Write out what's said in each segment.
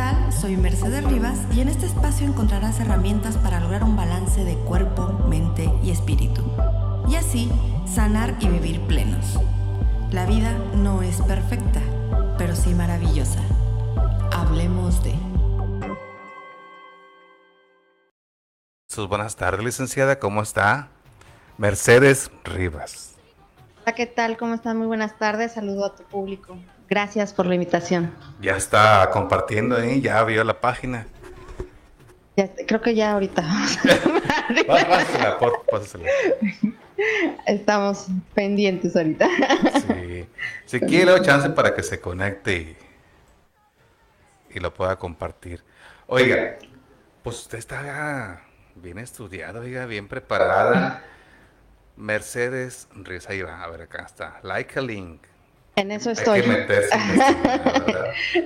tal? Soy Mercedes Rivas y en este espacio encontrarás herramientas para lograr un balance de cuerpo, mente y espíritu. Y así, sanar y vivir plenos. La vida no es perfecta, pero sí maravillosa. Hablemos de... Sus buenas tardes, licenciada, ¿cómo está? Mercedes Rivas. Hola, ¿qué tal? ¿Cómo están? Muy buenas tardes. Saludo a tu público. Gracias por la invitación. Ya está compartiendo ahí, ya vio la página. Ya, creo que ya ahorita. Pásala, por, pásala. Estamos pendientes ahorita. Sí. Si quiere, chance para que se conecte y, y lo pueda compartir. Oiga, pues usted está bien estudiado, oiga, bien preparada. Mercedes ahí va, a ver, acá está. Like a link. En eso estoy. Hay que meterse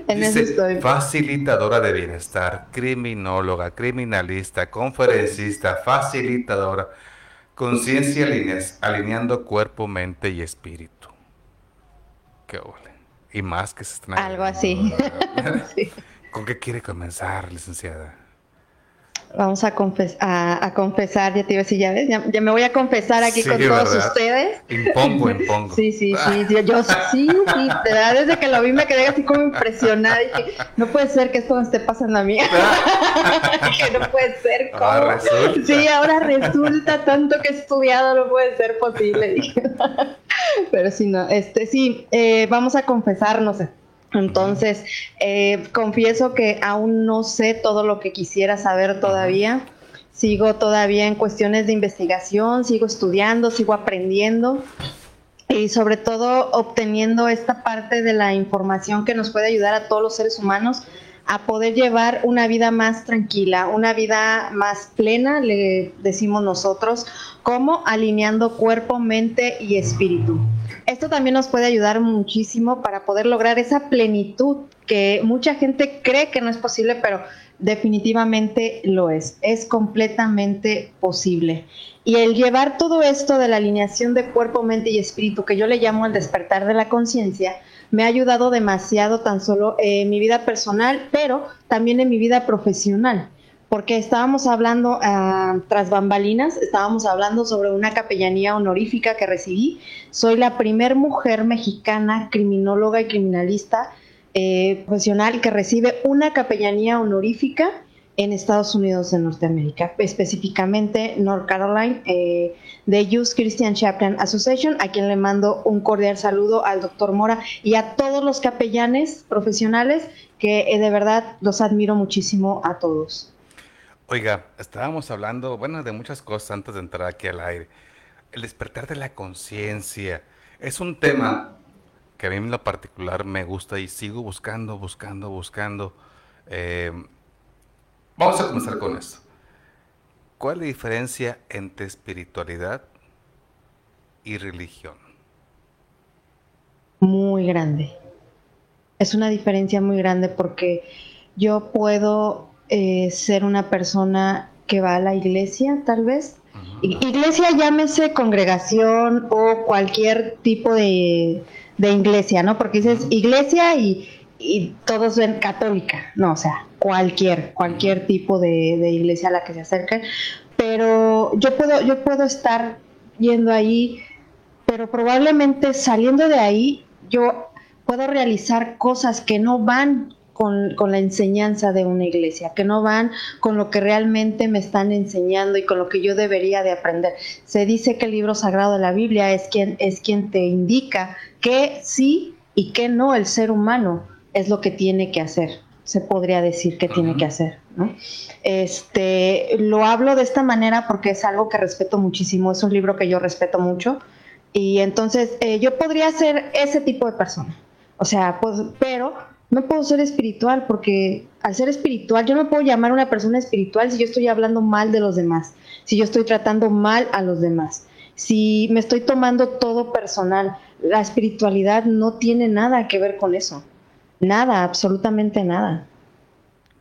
en eso estoy. Facilitadora de bienestar, criminóloga, criminalista, conferencista, facilitadora, conciencia aline- alineando cuerpo, mente y espíritu. Qué ole. Y más que se están Algo así. ¿Con qué quiere comenzar, licenciada? Vamos a, confes- a, a confesar, ya te iba a decir, ya ves, ya, ya me voy a confesar aquí Sí, con todos ustedes. Impongo, impongo. Sí, sí, sí, yo sí, sí, de verdad, desde que lo vi me quedé así como impresionada dije, no puede ser que esto me esté pasando a mí. que no puede ser, ¿cómo? Ahora. Sí, ahora resulta tanto que he estudiado, no puede ser posible. dije. Pero sí, no, este, sí, eh, vamos a confesarnos. Entonces, eh, confieso que aún no sé todo lo que quisiera saber todavía. Sigo todavía en cuestiones de investigación, sigo estudiando, sigo aprendiendo y sobre todo obteniendo esta parte de la información que nos puede ayudar a todos los seres humanos a poder llevar una vida más tranquila, una vida más plena, le decimos nosotros, como alineando cuerpo, mente y espíritu. Esto también nos puede ayudar muchísimo para poder lograr esa plenitud que mucha gente cree que no es posible, pero definitivamente lo es. Es completamente posible. Y el llevar todo esto de la alineación de cuerpo, mente y espíritu, que yo le llamo el despertar de la conciencia, me ha ayudado demasiado tan solo en mi vida personal, pero también en mi vida profesional. Porque estábamos hablando ah, tras bambalinas, estábamos hablando sobre una capellanía honorífica que recibí. Soy la primer mujer mexicana criminóloga y criminalista eh, profesional que recibe una capellanía honorífica en Estados Unidos de Norteamérica, específicamente North Carolina, eh, de Youth Christian Chaplain Association, a quien le mando un cordial saludo al doctor Mora y a todos los capellanes profesionales que eh, de verdad los admiro muchísimo a todos. Oiga, estábamos hablando, bueno, de muchas cosas antes de entrar aquí al aire. El despertar de la conciencia es un tema que a mí en lo particular me gusta y sigo buscando, buscando, buscando. Eh, vamos a comenzar con esto. ¿Cuál es la diferencia entre espiritualidad y religión? Muy grande. Es una diferencia muy grande porque yo puedo eh, ser una persona que va a la iglesia, tal vez. Iglesia llámese congregación o cualquier tipo de, de iglesia, ¿no? Porque dices iglesia y, y todos ven católica, no, o sea, cualquier, cualquier tipo de, de iglesia a la que se acerquen. Pero yo puedo, yo puedo estar yendo ahí, pero probablemente saliendo de ahí yo puedo realizar cosas que no van con, con la enseñanza de una iglesia, que no van con lo que realmente me están enseñando y con lo que yo debería de aprender. Se dice que el libro sagrado de la Biblia es quien, es quien te indica que sí y que no el ser humano es lo que tiene que hacer. Se podría decir que tiene que hacer, ¿no? Este, lo hablo de esta manera porque es algo que respeto muchísimo, es un libro que yo respeto mucho y entonces eh, yo podría ser ese tipo de persona, o sea, pues, pero no puedo ser espiritual porque al ser espiritual yo no puedo llamar a una persona espiritual si yo estoy hablando mal de los demás, si yo estoy tratando mal a los demás, si me estoy tomando todo personal. La espiritualidad no tiene nada que ver con eso, nada, absolutamente nada.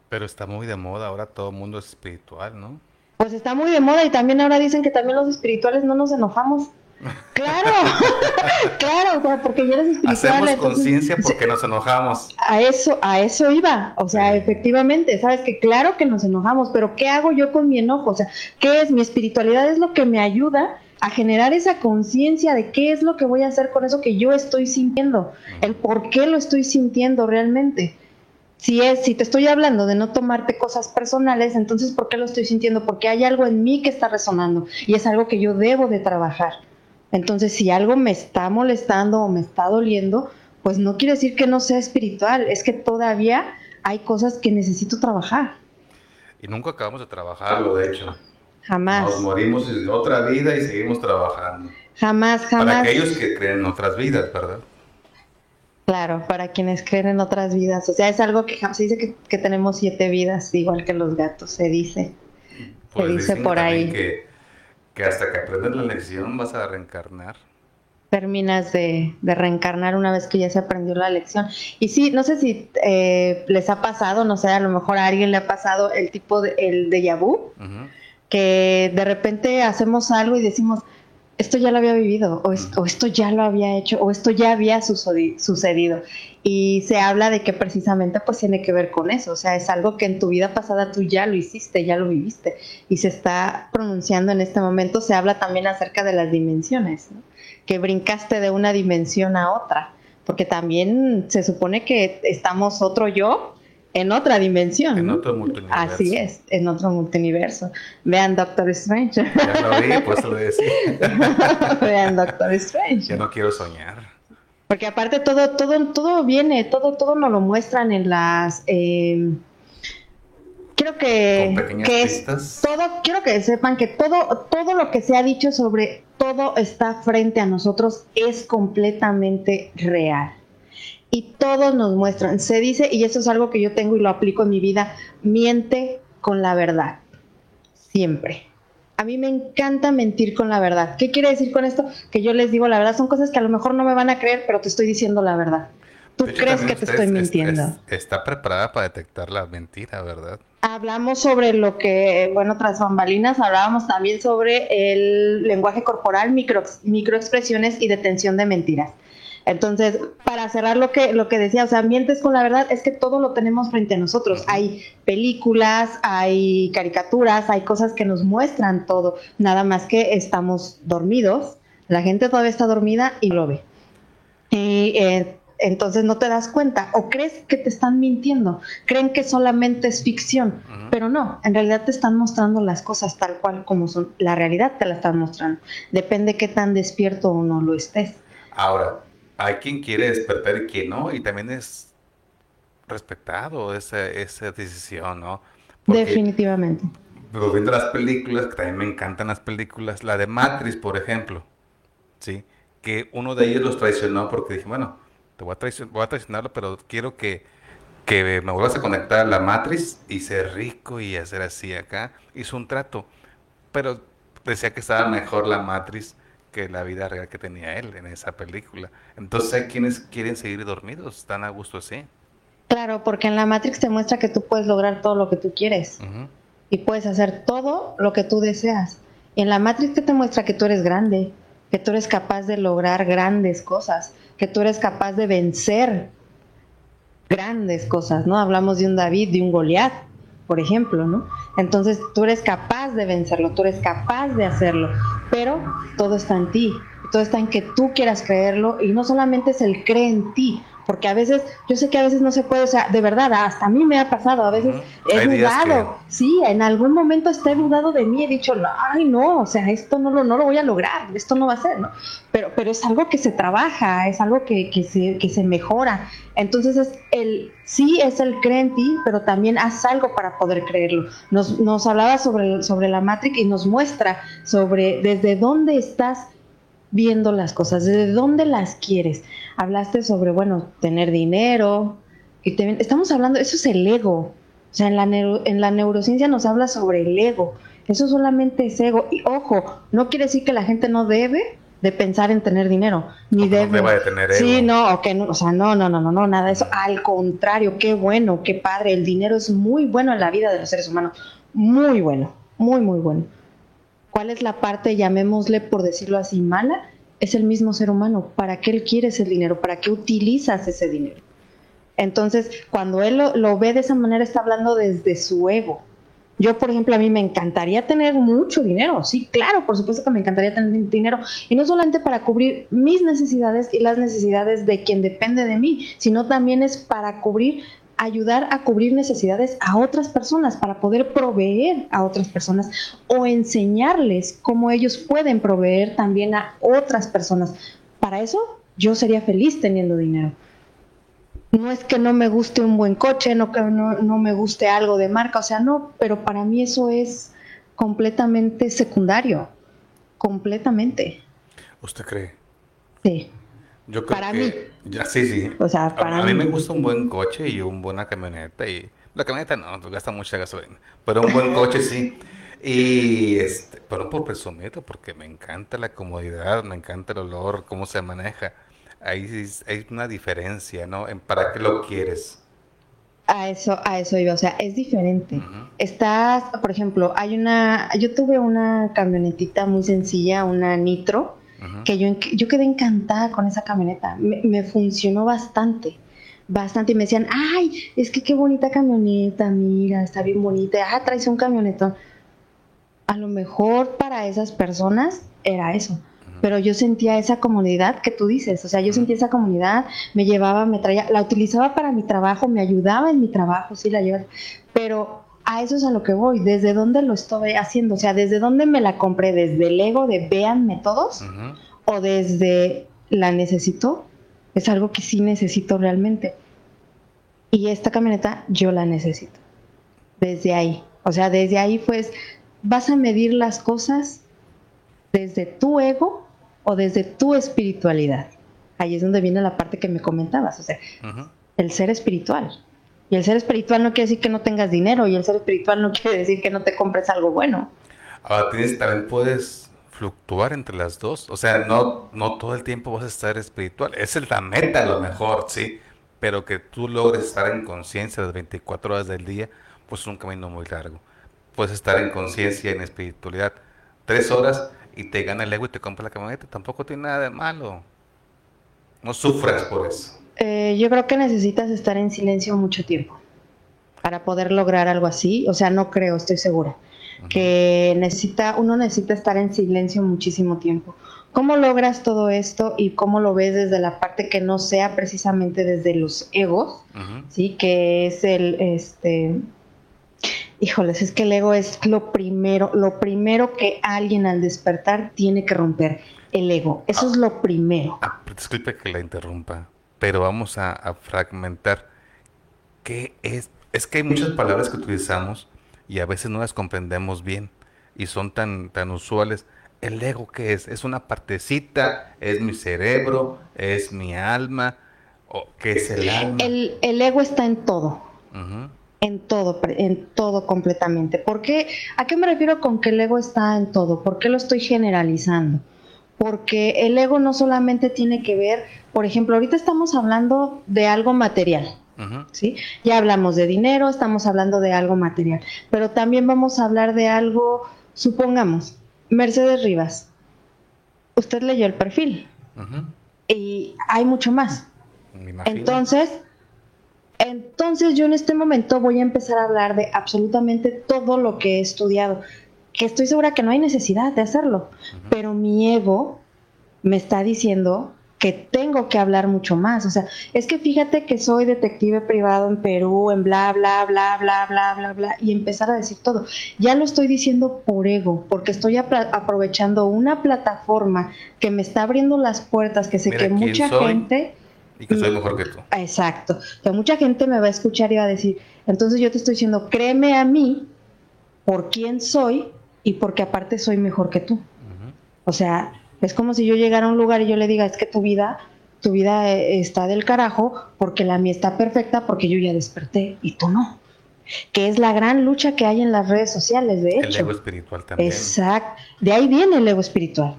Pero está muy de moda, ahora todo el mundo es espiritual, ¿no? Pues está muy de moda y también ahora dicen que también los espirituales no nos enojamos. Claro, claro, o sea, porque ya eres espiritual. Hacemos conciencia porque nos enojamos. A eso, a eso iba. O sea, efectivamente, sabes que claro que nos enojamos, pero ¿qué hago yo con mi enojo? O sea, ¿qué es? Mi espiritualidad es lo que me ayuda a generar esa conciencia de qué es lo que voy a hacer con eso que yo estoy sintiendo, el por qué lo estoy sintiendo realmente. Si es, si te estoy hablando de no tomarte cosas personales, entonces ¿por qué lo estoy sintiendo? Porque hay algo en mí que está resonando y es algo que yo debo de trabajar. Entonces, si algo me está molestando o me está doliendo, pues no quiere decir que no sea espiritual, es que todavía hay cosas que necesito trabajar. Y nunca acabamos de trabajarlo, de hecho. Jamás. Nos morimos en otra vida y seguimos trabajando. Jamás, jamás. Para aquellos que creen en otras vidas, ¿verdad? Claro, para quienes creen en otras vidas. O sea, es algo que se dice que, tenemos siete vidas, igual que los gatos, se dice. se pues dice por ahí. Que, que, hasta que aprendes la lección vas a reencarnar. Terminas de, reencarnar una vez que ya se aprendió la lección. Y sí, no sé si eh, les ha pasado, no sé, a lo mejor a alguien le ha pasado el tipo de el déjà vu, que de repente hacemos algo y decimos, esto ya lo había vivido, o esto, ya lo había hecho, o esto ya había sucedido. Y se habla de que precisamente pues tiene que ver con eso, o sea, es algo que en tu vida pasada tú ya lo hiciste, ya lo viviste, y se está pronunciando en este momento, se habla también acerca de las dimensiones, que brincaste de una dimensión a otra, porque también se supone que estamos otro yo en otra dimensión. En otro multiverso. Así es, en otro multiverso. Vean Doctor Strange. Ya lo vi, pues lo decía. Vean Doctor Strange. Ya no quiero soñar. Porque aparte todo, todo, todo viene, todo, todo nos lo muestran en las eh, quiero que, que todo, quiero que sepan que todo, todo lo que se ha dicho sobre todo está frente a nosotros es completamente real y todos nos muestran. Se dice, y eso es algo que yo tengo y lo aplico en mi vida, miente con la verdad. Siempre. A mí me encanta mentir con la verdad. ¿Qué quiere decir con esto? Que yo les digo la verdad. Son cosas que a lo mejor no me van a creer, pero te estoy diciendo la verdad. Tú crees que te estoy mintiendo. está preparada para detectar la mentira, ¿verdad? Hablamos sobre lo que, bueno, tras bambalinas, hablábamos también sobre el lenguaje corporal, micro, microexpresiones y detención de mentiras. Entonces, para cerrar lo que, lo que decía, o sea, mientes con la verdad, es que todo lo tenemos frente a nosotros. Hay películas, hay caricaturas, hay cosas que nos muestran todo, nada más que estamos dormidos, la gente todavía está dormida y lo ve. Y eh, entonces no te das cuenta o crees que te están mintiendo, creen que solamente es ficción, pero no, en realidad te están mostrando las cosas tal cual como son, la realidad te la están mostrando, depende qué tan despierto o no lo estés. Ahora, hay quien quiere despertar y quien no, y también es respetado esa, esa decisión, ¿no? Definitivamente. viendo las películas, que también me encantan las películas, la de Matrix, por ejemplo, ¿sí? Que uno de ellos los traicionó porque dije, bueno, te voy a, voy a traicionarlo, pero quiero que, que me vuelvas a conectar a la Matrix y ser rico y hacer así acá. Hizo un trato, pero decía que estaba mejor la Matrix que la vida real que tenía él en esa película. Entonces hay quienes quieren seguir dormidos, están a gusto así. Claro, porque en la Matrix te muestra que tú puedes lograr todo lo que tú quieres y puedes hacer todo lo que tú deseas. Y en la Matrix te muestra que tú eres grande, que tú eres capaz de lograr grandes cosas, que tú eres capaz de vencer grandes cosas, ¿no? Hablamos de un David, de un Goliat, por ejemplo, ¿no? Entonces tú eres capaz de vencerlo, tú eres capaz de hacerlo, pero todo está en ti, todo está en que tú quieras creerlo y no solamente es el cree en ti, porque a veces, yo sé que a veces no se puede, o sea, de verdad, hasta a mí me ha pasado, a veces he dudado, sí, en algún momento he dudado de mí, he dicho, ay, no, o sea, esto no lo, no lo voy a lograr, esto no va a ser, ¿no? Pero, pero es algo que se trabaja, es algo que, que, se, que se mejora. Entonces, es el, sí es el cree en ti, pero también haz algo para poder creerlo. Nos, nos hablaba sobre, sobre la Matrix y nos muestra sobre desde dónde estás viendo las cosas, desde dónde las quieres. Hablaste sobre, bueno, tener dinero, y estamos hablando, eso es el ego. O sea, en la, en la neurociencia nos habla sobre el ego. Eso solamente es ego. Y ojo, no quiere decir que la gente no debe de pensar en tener dinero, ni debe. de tener ego. Sí, no, no, o sea, no, no, no, no, no, nada de eso. Al contrario, qué bueno, qué padre. El dinero es muy bueno en la vida de los seres humanos. Muy bueno, muy, muy bueno. ¿Cuál es la parte, llamémosle por decirlo así, mala? es el mismo ser humano. ¿Para qué él quiere ese dinero? ¿Para qué utilizas ese dinero? Entonces, cuando él lo, ve de esa manera, está hablando desde su ego. Yo, por ejemplo, a mí me encantaría tener mucho dinero. Sí, claro, por supuesto que me encantaría tener dinero. Y no solamente para cubrir mis necesidades y las necesidades de quien depende de mí, sino también es para cubrir ayudar a cubrir necesidades a otras personas, para poder proveer a otras personas o enseñarles cómo ellos pueden proveer también a otras personas. Para eso yo sería feliz teniendo dinero. No es que no me guste un buen coche, no que no, no me guste algo de marca, o sea, no, pero para mí eso es completamente secundario, completamente. ¿Usted cree? Sí. Yo para mí. Ya, sí, sí. O sea, para a, mí. me gusta un buen coche y una buena camioneta. y La camioneta no, pues gasta mucha gasolina. Pero un buen coche sí. Y este, pero por presumirlo, porque me encanta la comodidad, me encanta el olor, cómo se maneja. Ahí hay una diferencia, ¿no? En para qué lo quieres. A eso, a eso iba, o sea, es diferente. Estás, por ejemplo, hay una, yo tuve una camionetita muy sencilla, una Nitro, que yo, yo quedé encantada con esa camioneta. Me, funcionó bastante, bastante. Y me decían, ay, es que qué bonita camioneta, mira, está bien bonita. Ah, traes un camionetón. A lo mejor para esas personas era eso. Pero yo sentía esa comunidad que tú dices, o sea, yo sentía esa comunidad, me llevaba, me traía, la utilizaba para mi trabajo, me ayudaba en mi trabajo, sí la llevaba, pero a eso es a lo que voy, desde dónde lo estoy haciendo, o sea, desde dónde me la compré, desde el ego de véanme todos, o desde la necesito, es algo que sí necesito realmente. Y esta camioneta yo la necesito, desde ahí, o sea, desde ahí pues vas a medir las cosas desde tu ego o desde tu espiritualidad. Ahí es donde viene la parte que me comentabas, o sea, el ser espiritual. Y el ser espiritual no quiere decir que no tengas dinero y el ser espiritual no quiere decir que no te compres algo bueno. Ahora tienes, también puedes fluctuar entre las dos. O sea, no, no todo el tiempo vas a estar espiritual. Esa es la meta a lo mejor, sí. Pero que tú logres estar en conciencia las 24 horas del día, pues es un camino muy largo. Puedes estar en conciencia, en espiritualidad, tres horas y te gana el ego y te compra la camioneta. Tampoco tiene nada de malo. No sufras por eso. Eh, yo creo que necesitas estar en silencio mucho tiempo para poder lograr algo así. O sea, no creo, estoy segura. Que necesita, uno necesita estar en silencio muchísimo tiempo. ¿Cómo logras todo esto y cómo lo ves desde la parte que no sea precisamente desde los egos? Sí, que es el, este, híjoles, es que el ego es lo primero, lo primero que alguien al despertar tiene que romper, el ego. Eso es lo primero. Ah, disculpe que la interrumpa pero vamos a, fragmentar. ¿Qué es? Es que hay muchas palabras que utilizamos y a veces no las comprendemos bien y son tan, tan usuales. ¿El ego qué es? ¿Es una partecita? ¿Es mi cerebro? ¿Es mi alma? ¿O qué es el alma? El, ego está en todo. En todo, en todo completamente. ¿Por qué? ¿A qué me refiero con que el ego está en todo? ¿Por qué lo estoy generalizando? Porque el ego no solamente tiene que ver por ejemplo, ahorita estamos hablando de algo material, ¿sí? Ya hablamos de dinero, estamos hablando de algo material, pero también vamos a hablar de algo, supongamos, Mercedes Rivas. Usted leyó el perfil y hay mucho más. Entonces, entonces yo en este momento voy a empezar a hablar de absolutamente todo lo que he estudiado, que estoy segura que no hay necesidad de hacerlo, pero mi ego me está diciendo que tengo que hablar mucho más. O sea, es que fíjate que soy detective privado en Perú, en bla, bla, bla, bla, bla, bla, bla, y empezar a decir todo. Ya lo estoy diciendo por ego, porque estoy aprovechando una plataforma que me está abriendo las puertas, que sé que mucha gente... Y que soy mejor que tú. Exacto. Que mucha gente me va a escuchar y va a decir, entonces yo te estoy diciendo, créeme a mí por quién soy y porque aparte soy mejor que tú. O sea, es como si yo llegara a un lugar y yo le diga, es que tu vida, tu vida eh, está del carajo porque la mía está perfecta porque yo ya desperté y tú no. Que es la gran lucha que hay en las redes sociales, de hecho. El ego espiritual también. Exacto. De ahí viene el ego espiritual.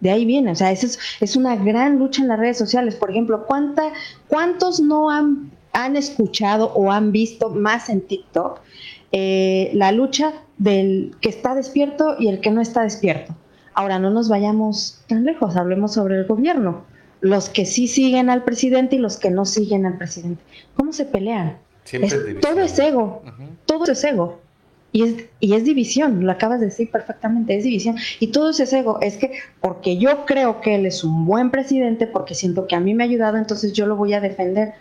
De ahí viene. O sea, es, es una gran lucha en las redes sociales. Por ejemplo, ¿cuánta, ¿cuántos no han, han escuchado o han visto más en TikTok eh, la lucha del que está despierto y el que no está despierto? Ahora no nos vayamos tan lejos, hablemos sobre el gobierno. Los que sí siguen al presidente y los que no siguen al presidente. ¿Cómo se pelean? todo es ego, todo es ego. Y es, y es división, lo acabas de decir perfectamente, es división. Y todo ese ego es que porque yo creo que él es un buen presidente, porque siento que a mí me ha ayudado, entonces yo lo voy a defender.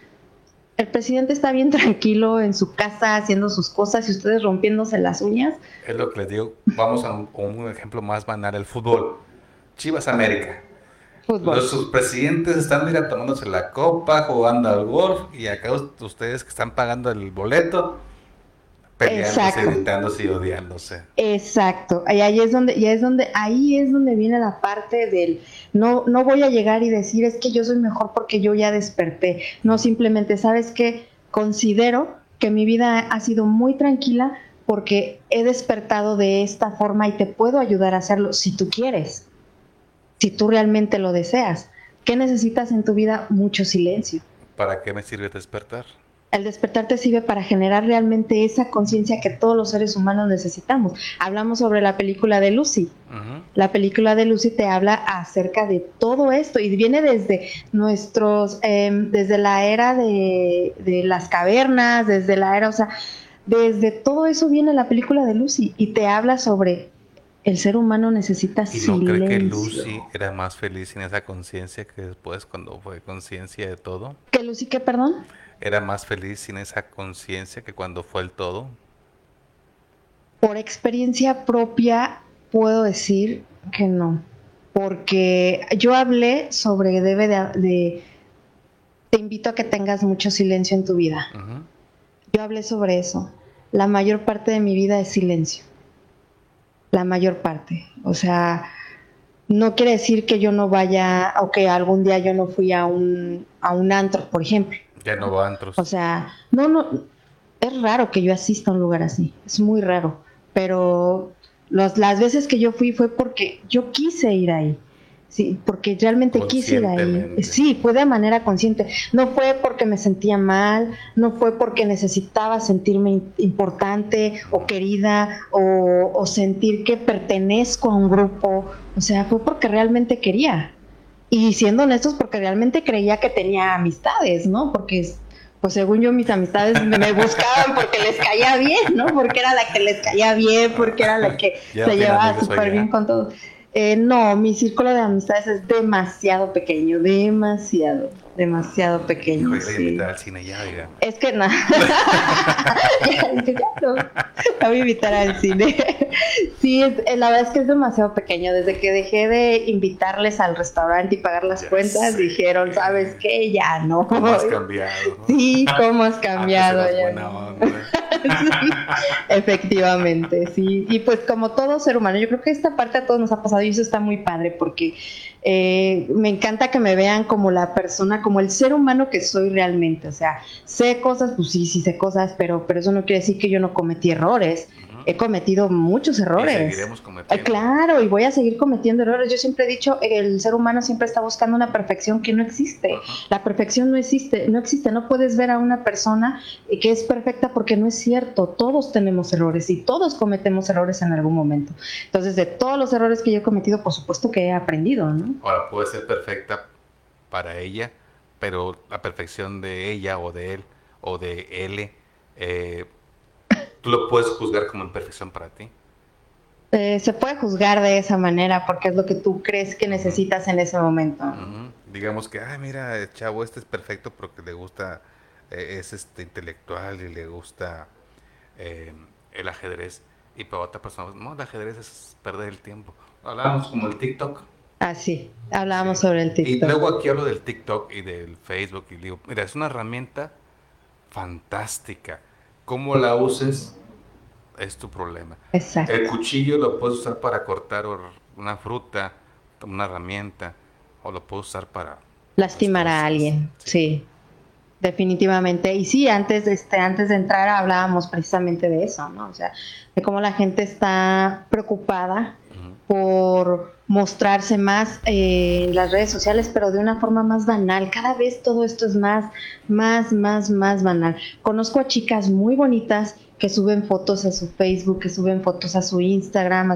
El presidente está bien tranquilo en su casa haciendo sus cosas y ustedes rompiéndose las uñas. Es lo que les digo. Vamos a un, ejemplo más banal, el fútbol. Chivas América. Los sus presidentes están mira, tomándose la copa, jugando al golf y acá ustedes que están pagando el boleto peleándose, gritándose y odiándose. Exacto. Y ahí es donde, y es donde, ahí es donde viene la parte del no, no voy a llegar y decir es que yo soy mejor porque yo ya desperté. No simplemente, sabes que considero que mi vida ha sido muy tranquila porque he despertado de esta forma y te puedo ayudar a hacerlo si tú quieres, si tú realmente lo deseas. ¿Qué necesitas en tu vida? Mucho silencio. ¿Para qué me sirve despertar? El despertar te sirve para generar realmente esa conciencia que todos los seres humanos necesitamos. Hablamos sobre la película de Lucy. La película de Lucy te habla acerca de todo esto y viene desde nuestros, em, desde la era de, las cavernas, desde la era, o sea, desde todo eso viene la película de Lucy y te habla sobre el ser humano necesita ¿Y no cree que Lucy era más feliz sin esa conciencia que después cuando fue conciencia de todo? ¿Que Lucy qué, perdón? Era más feliz sin esa conciencia que cuando fue el todo? Por experiencia propia puedo decir que no, porque yo hablé sobre debe de, te invito a que tengas mucho silencio en tu vida. Yo hablé sobre eso. La mayor parte de mi vida es silencio. La mayor parte. O sea, no quiere decir que yo no vaya o que algún día yo no fui a un, a un antro, por ejemplo. Ya no va antros. O sea, no, no, es raro que yo asista a un lugar así, es muy raro, pero las veces que yo fui fue porque yo quise ir ahí. Sí, porque realmente quise ir ahí. Sí, fue de manera consciente. No fue porque me sentía mal, no fue porque necesitaba sentirme importante o querida o, o sentir que pertenezco a un grupo. O sea, fue porque realmente quería y siendo honestos porque realmente creía que tenía amistades, ¿no? Porque pues según yo mis amistades me buscaban porque les caía bien, ¿no? Porque era la que les caía bien, porque era la que se llevaba súper bien con todos. Eh, no, mi círculo de amistades es demasiado pequeño, demasiado demasiado pequeño. Invitar al cine ya, diga. Es que no. ya, no. voy a invitar al cine. Sí, es, la verdad es que es demasiado pequeño. Desde que dejé de invitarles al restaurante y pagar las cuentas, dijeron, ¿sabes qué? Ya no. ¿Cómo has cambiado? Sí, ¿cómo has cambiado? ya efectivamente, sí. Y pues como todo ser humano, yo creo que esta parte a todos nos ha pasado y eso está muy padre porque eh, me encanta que me vean como la persona, como el ser humano que soy realmente. O sea, sé cosas, pues sí, sí sé cosas, pero, pero eso no quiere decir que yo no cometí errores he cometido muchos errores. Y seguiremos cometiendo. Eh, claro, y voy a seguir cometiendo errores. Yo siempre he dicho, el ser humano siempre está buscando una perfección que no existe. La perfección no existe, no existe. No puedes ver a una persona que es perfecta porque no es cierto. Todos tenemos errores y todos cometemos errores en algún momento. Entonces, de todos los errores que yo he cometido, por supuesto que he aprendido, ¿no? Ahora, puede ser perfecta para ella, pero la perfección de ella o de él o de él eh, tú lo puedes juzgar como imperfección para ti. Eh, se puede juzgar de esa manera porque es lo que tú crees que necesitas en ese momento. Digamos que, ay, mira, el chavo este es perfecto porque le gusta, eh, es este intelectual y le gusta eh, el ajedrez. Y para otra persona, no, el ajedrez es perder el tiempo. Hablábamos como el TikTok. Ah, sí, hablábamos sobre el TikTok. Y luego aquí hablo del TikTok y del Facebook y digo, mira, es una herramienta fantástica cómo la uses es tu problema. Exacto. El cuchillo lo puedes usar para cortar una fruta, una herramienta, o lo puedes usar para lastimar a alguien. Sí. Definitivamente. Y sí, antes de este, antes de entrar hablábamos precisamente de eso, ¿no? O sea, de cómo la gente está preocupada por mostrarse más eh, en las redes sociales, pero de una forma más banal. Cada vez todo esto es más, más, más, más banal. Conozco a chicas muy bonitas que suben fotos a su Facebook, que suben fotos a su Instagram,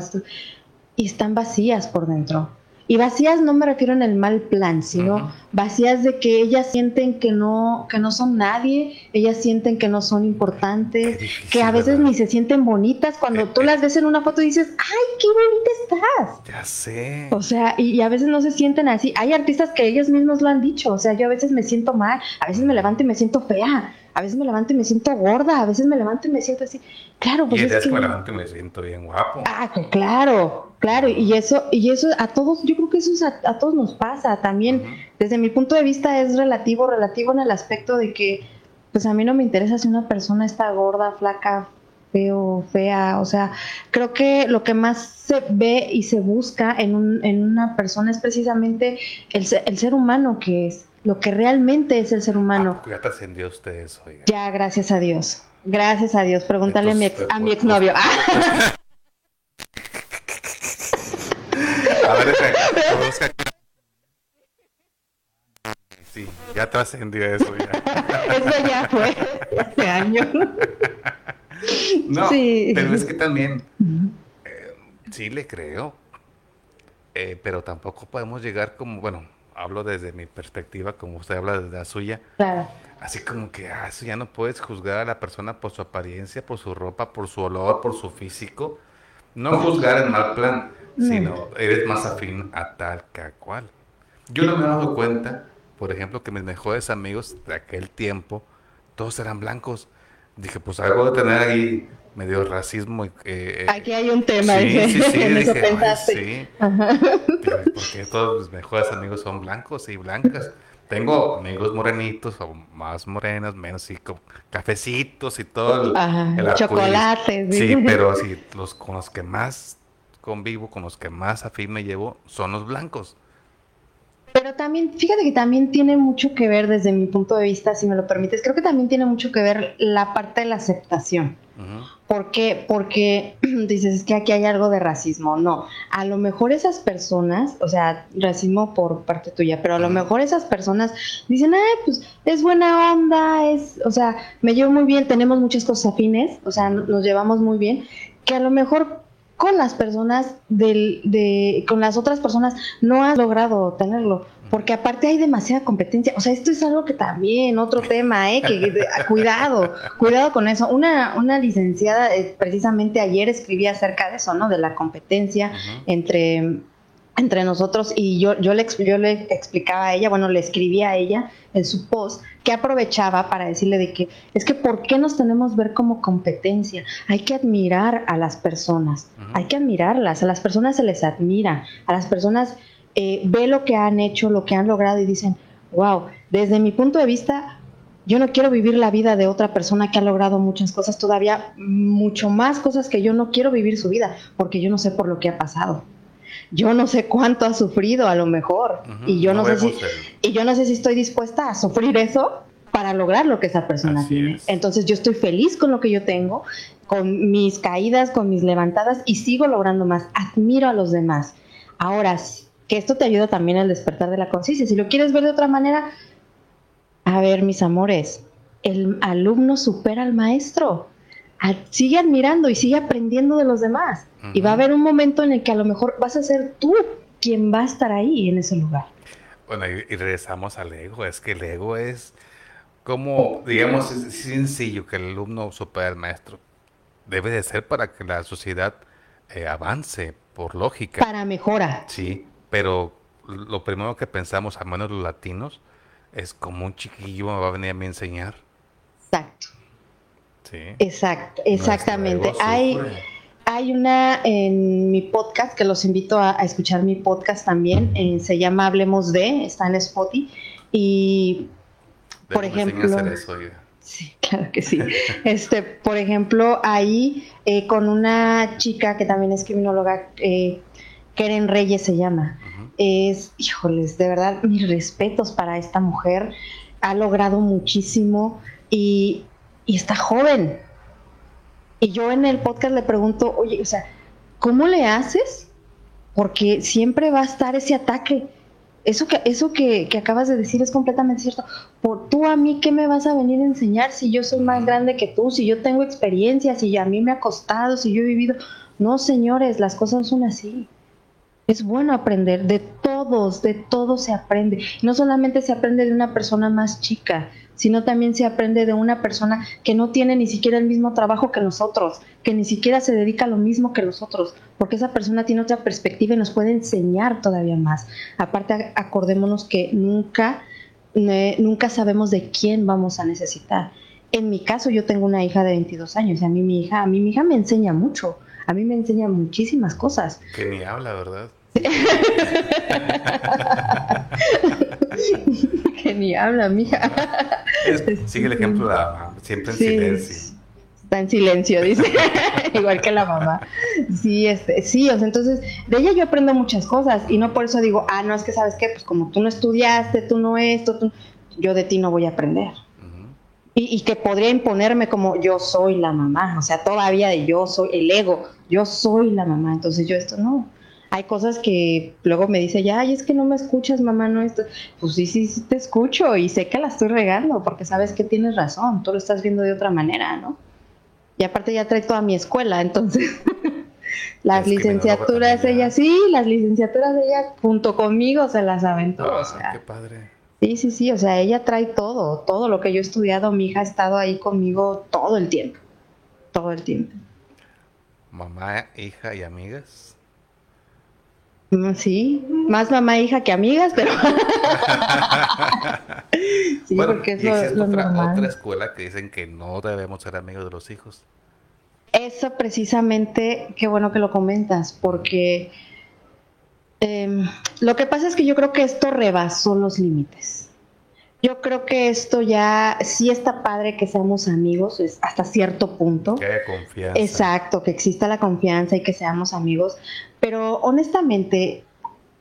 y están vacías por dentro. Y vacías no me refiero en el mal plan, sino vacías de que ellas sienten que no, que no son nadie, ellas sienten que no son importantes, que a veces ni se sienten bonitas. Cuando tú las ves en una foto y dices, ¡ay, qué bonita estás! Ya sé. O sea, y, a veces no se sienten así. Hay artistas que ellos mismos lo han dicho. O sea, yo a veces me siento mal, a veces me levanto y me siento fea, a veces me levanto y me siento gorda, a veces me levanto y me siento así. Claro, pues y es que me levanto y me siento bien guapo. Ah, claro, claro, y eso y eso a todos, yo creo que eso a, todos nos pasa también. Desde mi punto de vista es relativo, relativo en el aspecto de que pues a mí no me interesa si una persona está gorda, flaca, feo, fea, o sea, creo que lo que más se ve y se busca en, un, en una persona es precisamente el, el ser humano que es lo que realmente es el ser humano. Ah, ya trascendió usted eso. Ya, gracias a Dios. Gracias a Dios. Pregúntale a mi, ex, a mi exnovio. a ver, Sí, ya trascendió eso ya. eso ya fue hace años. No, sí. pero es que también, eh, sí le creo, eh, pero tampoco podemos llegar como, bueno, hablo desde mi perspectiva, como usted habla desde la suya. Claro. Así como que, ah, eso ya no puedes juzgar a la persona por su apariencia, por su ropa, por su olor, por su físico. No juzgar en mal plan, sino eres más afín a tal que a cual. Yo no me he dado cuenta, por ejemplo, que mis mejores amigos de aquel tiempo, todos eran blancos. Dije, pues algo de tener ahí medio racismo. Eh, eh, Aquí hay un tema. Sí, sí, sí, dije, sí. Porque todos mis mejores amigos son blancos y blancas. Tengo amigos morenitos o más morenas, menos y cafecitos y todo el, chocolate. Sí, pero sí, los con los que más convivo, con los que más afín me llevo, son los blancos. Pero también, fíjate que también tiene mucho que ver desde mi punto de vista, si me lo permites, creo que también tiene mucho que ver la parte de la aceptación. ¿Por qué? Porque dices es que aquí hay algo de racismo. No, a lo mejor esas personas, o sea, racismo por parte tuya, pero a lo mejor esas personas dicen, ay, pues es buena onda, es, o sea, me llevo muy bien, tenemos muchas cosas afines, o sea, nos llevamos muy bien, que a lo mejor con las personas del, de, con las otras personas no has logrado tenerlo porque aparte hay demasiada competencia. O sea, esto es algo que también, otro tema, ¿eh? Que, cuidado, cuidado con eso. Una, una licenciada, eh, precisamente ayer escribía acerca de eso, ¿no? De la competencia entre, entre nosotros y yo, yo, le, yo le explicaba a ella, bueno, le escribía a ella en su post que aprovechaba para decirle de que es que ¿por qué nos tenemos ver como competencia? Hay que admirar a las personas, hay que admirarlas, a las personas se les admira, a las personas eh, ve lo que han hecho, lo que han logrado y dicen, wow, desde mi punto de vista, yo no quiero vivir la vida de otra persona que ha logrado muchas cosas, todavía mucho más cosas que yo no quiero vivir su vida, porque yo no sé por lo que ha pasado. Yo no sé cuánto ha sufrido a lo mejor y yo no, sé si y yo no sé si estoy dispuesta a sufrir eso para lograr lo que esa persona tiene. Entonces yo estoy feliz con lo que yo tengo, con mis caídas, con mis levantadas y sigo logrando más. Admiro a los demás. Ahora, que esto te ayuda también al despertar de la conciencia. Si lo quieres ver de otra manera, a ver, mis amores, el alumno supera al maestro. Sigue admirando y sigue aprendiendo de los demás. Y va a haber un momento en el que a lo mejor vas a ser tú quien va a estar ahí en ese lugar. Bueno, y, regresamos al ego. Es que el ego es como, digamos, es sencillo que el alumno supera al maestro. Debe de ser para que la sociedad eh, avance, por lógica. Para mejora. Sí, pero lo primero que pensamos, al menos los latinos, es como un chiquillo me va a venir a mí a enseñar. Exacto. Sí. Exacto, exactamente. Hay, hay una en mi podcast que los invito a, escuchar mi podcast también. Eh, se llama Hablemos de, está en Spotify. Y, por ejemplo. Sí, claro que sí. este, por ejemplo, ahí eh, con una chica que también es criminóloga, eh, Keren Reyes se llama. Es, híjoles, de verdad, mis respetos para esta mujer. Ha logrado muchísimo y, está joven. Y yo en el podcast le pregunto, oye, o sea, ¿cómo le haces? Porque siempre va a estar ese ataque. Eso que, eso que, que, acabas de decir es completamente cierto. Por tú a mí, ¿qué me vas a venir a enseñar si yo soy más grande que tú, si yo tengo experiencia, si a mí me ha costado, si yo he vivido? No, señores, las cosas son así Es bueno aprender, de todos, de todos se aprende. No solamente se aprende de una persona más chica, sino también se aprende de una persona que no tiene ni siquiera el mismo trabajo que nosotros, que ni siquiera se dedica a lo mismo que nosotros, porque esa persona tiene otra perspectiva y nos puede enseñar todavía más. Aparte, acordémonos que nunca, nunca sabemos de quién vamos a necesitar. En mi caso, yo tengo una hija de 22 años y a mí mi hija, a mi hija me enseña mucho, a mí me enseña muchísimas cosas. Que ni habla, ¿verdad? que ni habla, mija. sigue el ejemplo siempre en silencio. Está en silencio, dice, igual que la mamá. Sí, este, sí, o sea, entonces, de ella yo aprendo muchas cosas y no por eso digo, ah, no, es que sabes qué, pues como tú no estudiaste, tú no esto, tú... yo de ti no voy a aprender. y, y, que podría imponerme como yo soy la mamá, o sea, todavía de yo soy el ego, yo soy la mamá, entonces yo esto no hay cosas que luego me dice, ya, ay, es que no me escuchas, mamá, no esto. Pues sí, sí, sí te escucho y sé que la estoy regando porque sabes que tienes razón, tú lo estás viendo de otra manera, ¿no? Y aparte ya trae toda mi escuela, entonces las licenciaturas ella sí, las licenciaturas de ella junto conmigo se las aventó. o ah, sea, qué padre. Sí, sí, sí, o sea, ella trae todo, todo lo que yo he estudiado, mi hija ha estado ahí conmigo todo el tiempo, todo el tiempo. Mamá, hija y amigas. Mm, sí, más mamá e hija que amigas, pero. sí, porque es lo, otra, otra escuela que dicen que no debemos ser amigos de los hijos. Eso precisamente, qué bueno que lo comentas, porque em, lo que pasa es que yo creo que esto rebasó los límites. Yo creo que esto ya sí está padre que seamos amigos es hasta cierto punto. Que haya confianza. Exacto, que exista la confianza y que seamos amigos. Pero honestamente,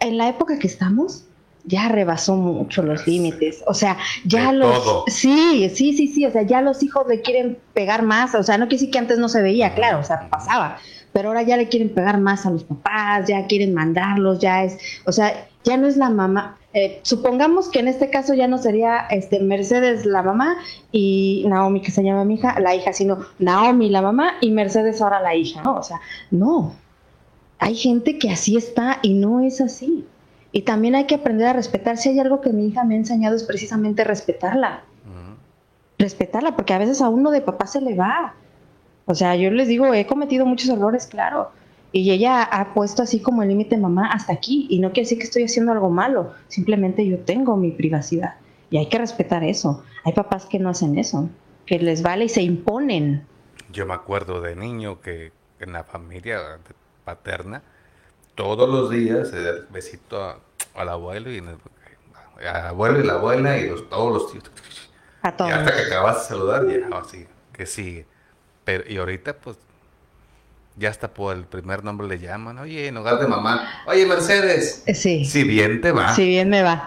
en la época que estamos, ya rebasó mucho los límites. O sea, ya los. Sí, sí, sí, sí. O sea, ya los hijos le quieren pegar más. O sea, no quiere decir que antes no se veía, claro, o sea, pasaba. Pero ahora ya le quieren pegar más a los papás, ya quieren mandarlos, ya es. O sea, ya no es la mamá. Eh, supongamos que en este caso ya no sería este, Mercedes la mamá y Naomi, que se llama mi hija, la hija, sino Naomi la mamá y Mercedes ahora la hija, ¿no? O sea, no. Hay gente que así está y no es así. Y también hay que aprender a respetar. Si hay algo que mi hija me ha enseñado es precisamente respetarla. Respetarla, porque a veces a uno de papá se le va. O sea, yo les digo, he cometido muchos errores, claro, y ella ha puesto así como el límite, mamá, hasta aquí. Y no quiere decir que estoy haciendo algo malo. Simplemente yo tengo mi privacidad. Y hay que respetar eso. Hay papás que no hacen eso. Que les vale y se imponen. Yo me acuerdo de niño que en la familia paterna, todos los días se da el besito al abuelo y al abuelo y la abuela y todos los tíos. A todos. Y hasta que acabas de saludar, ya así, que sigue. Pero, y ahorita, pues, ya hasta por el primer nombre le llaman, oye, en lugar de mamá, oye, Mercedes. Sí. Si bien te va. Si bien me va.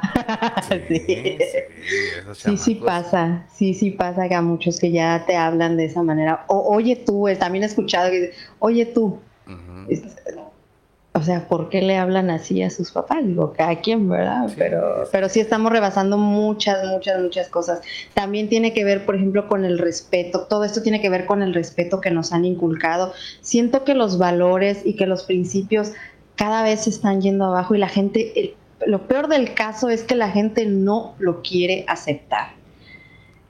sí, sí, sí, pasa, sí, sí pasa que a muchos que ya te hablan de esa manera. O, oye tú, eh, también he escuchado que oye tú. O sea, ¿por qué le hablan así a sus papás? Digo, cada quien, ¿verdad? pero, pero sí estamos rebasando muchas, muchas, muchas cosas. También tiene que ver, por ejemplo, con el respeto. Todo esto tiene que ver con el respeto que nos han inculcado. Siento que los valores y que los principios cada vez se están yendo abajo y la gente, lo peor del caso es que la gente no lo quiere aceptar.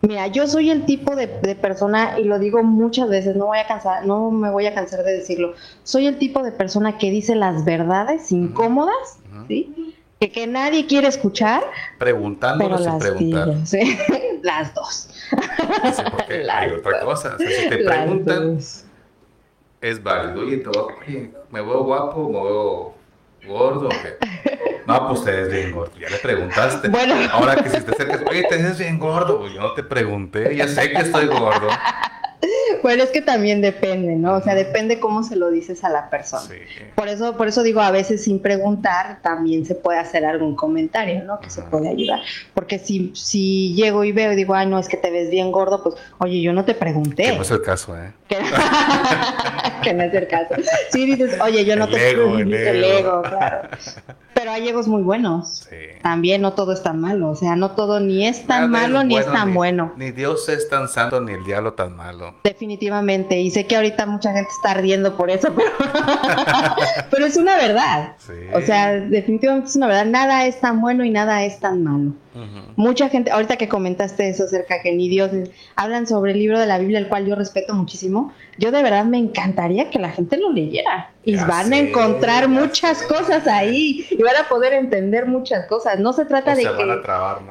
Mira, yo soy el tipo de, persona, y lo digo muchas veces, no voy a cansar, no me voy a cansar de decirlo, soy el tipo de persona que dice las verdades incómodas, ¿sí? Que, que nadie quiere escuchar. Preguntando sin preguntar. las dos. hay otra cosa, si te preguntan, es válido. Oye, ¿me veo guapo? ¿Me veo gordo? No, pues te ves bien gordo. Ya le preguntaste. Bueno. Ahora que si te acercas, oye, te ves bien gordo. Pues yo no te pregunté, ya sé que estoy gordo. Bueno, es que también depende, ¿no? O sea, depende cómo se lo dices a la persona. Por eso, por eso digo, a veces sin preguntar también se puede hacer algún comentario, ¿no? Que se puede ayudar. Porque si, si llego y veo y digo, ay, no, es que te ves bien gordo, pues, oye, yo no te pregunté. Que no es el caso, ¿eh? que no es el caso. Sí dices, oye, yo no te pregunté. El ego, claro. Pero hay egos muy buenos. También no todo es tan malo. O sea, no todo ni es tan malo ni es tan bueno. Ni Dios es tan santo ni el diablo tan malo. ¿No? Definitivamente, y sé que ahorita mucha gente está ardiendo por eso, pero, pero es una verdad. O sea, definitivamente es una verdad. Nada es tan bueno y nada es tan malo. Mucha gente, ahorita que comentaste eso acerca que ni Dios, hablan sobre el libro de la Biblia, el cual yo respeto muchísimo. Yo de verdad me encantaría que la gente lo leyera y van a encontrar muchas cosas ahí y van a poder entender muchas cosas. No se trata de que.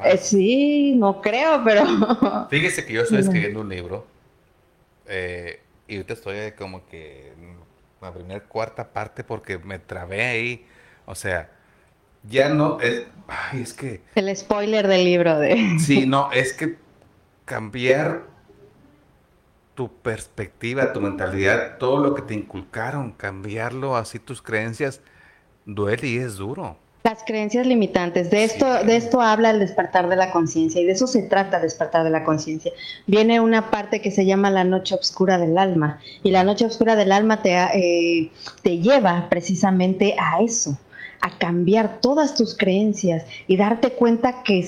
Eh, sí, no creo, pero. Fíjese que yo estoy escribiendo un libro eh, y ahorita estoy como que en la primera cuarta parte porque me trabé ahí. O sea, ya no es. Ay, es que. El spoiler del libro de. Sí, no, es que cambiar tu perspectiva, tu mentalidad, todo lo que te inculcaron, cambiarlo así tus creencias, duele y es duro. Las creencias limitantes, de esto, de esto habla el despertar de la conciencia y de eso se trata despertar de la conciencia. Viene una parte que se llama la noche oscura del alma y la noche oscura del alma te, eh, te lleva precisamente a eso, a cambiar todas tus creencias y darte cuenta que,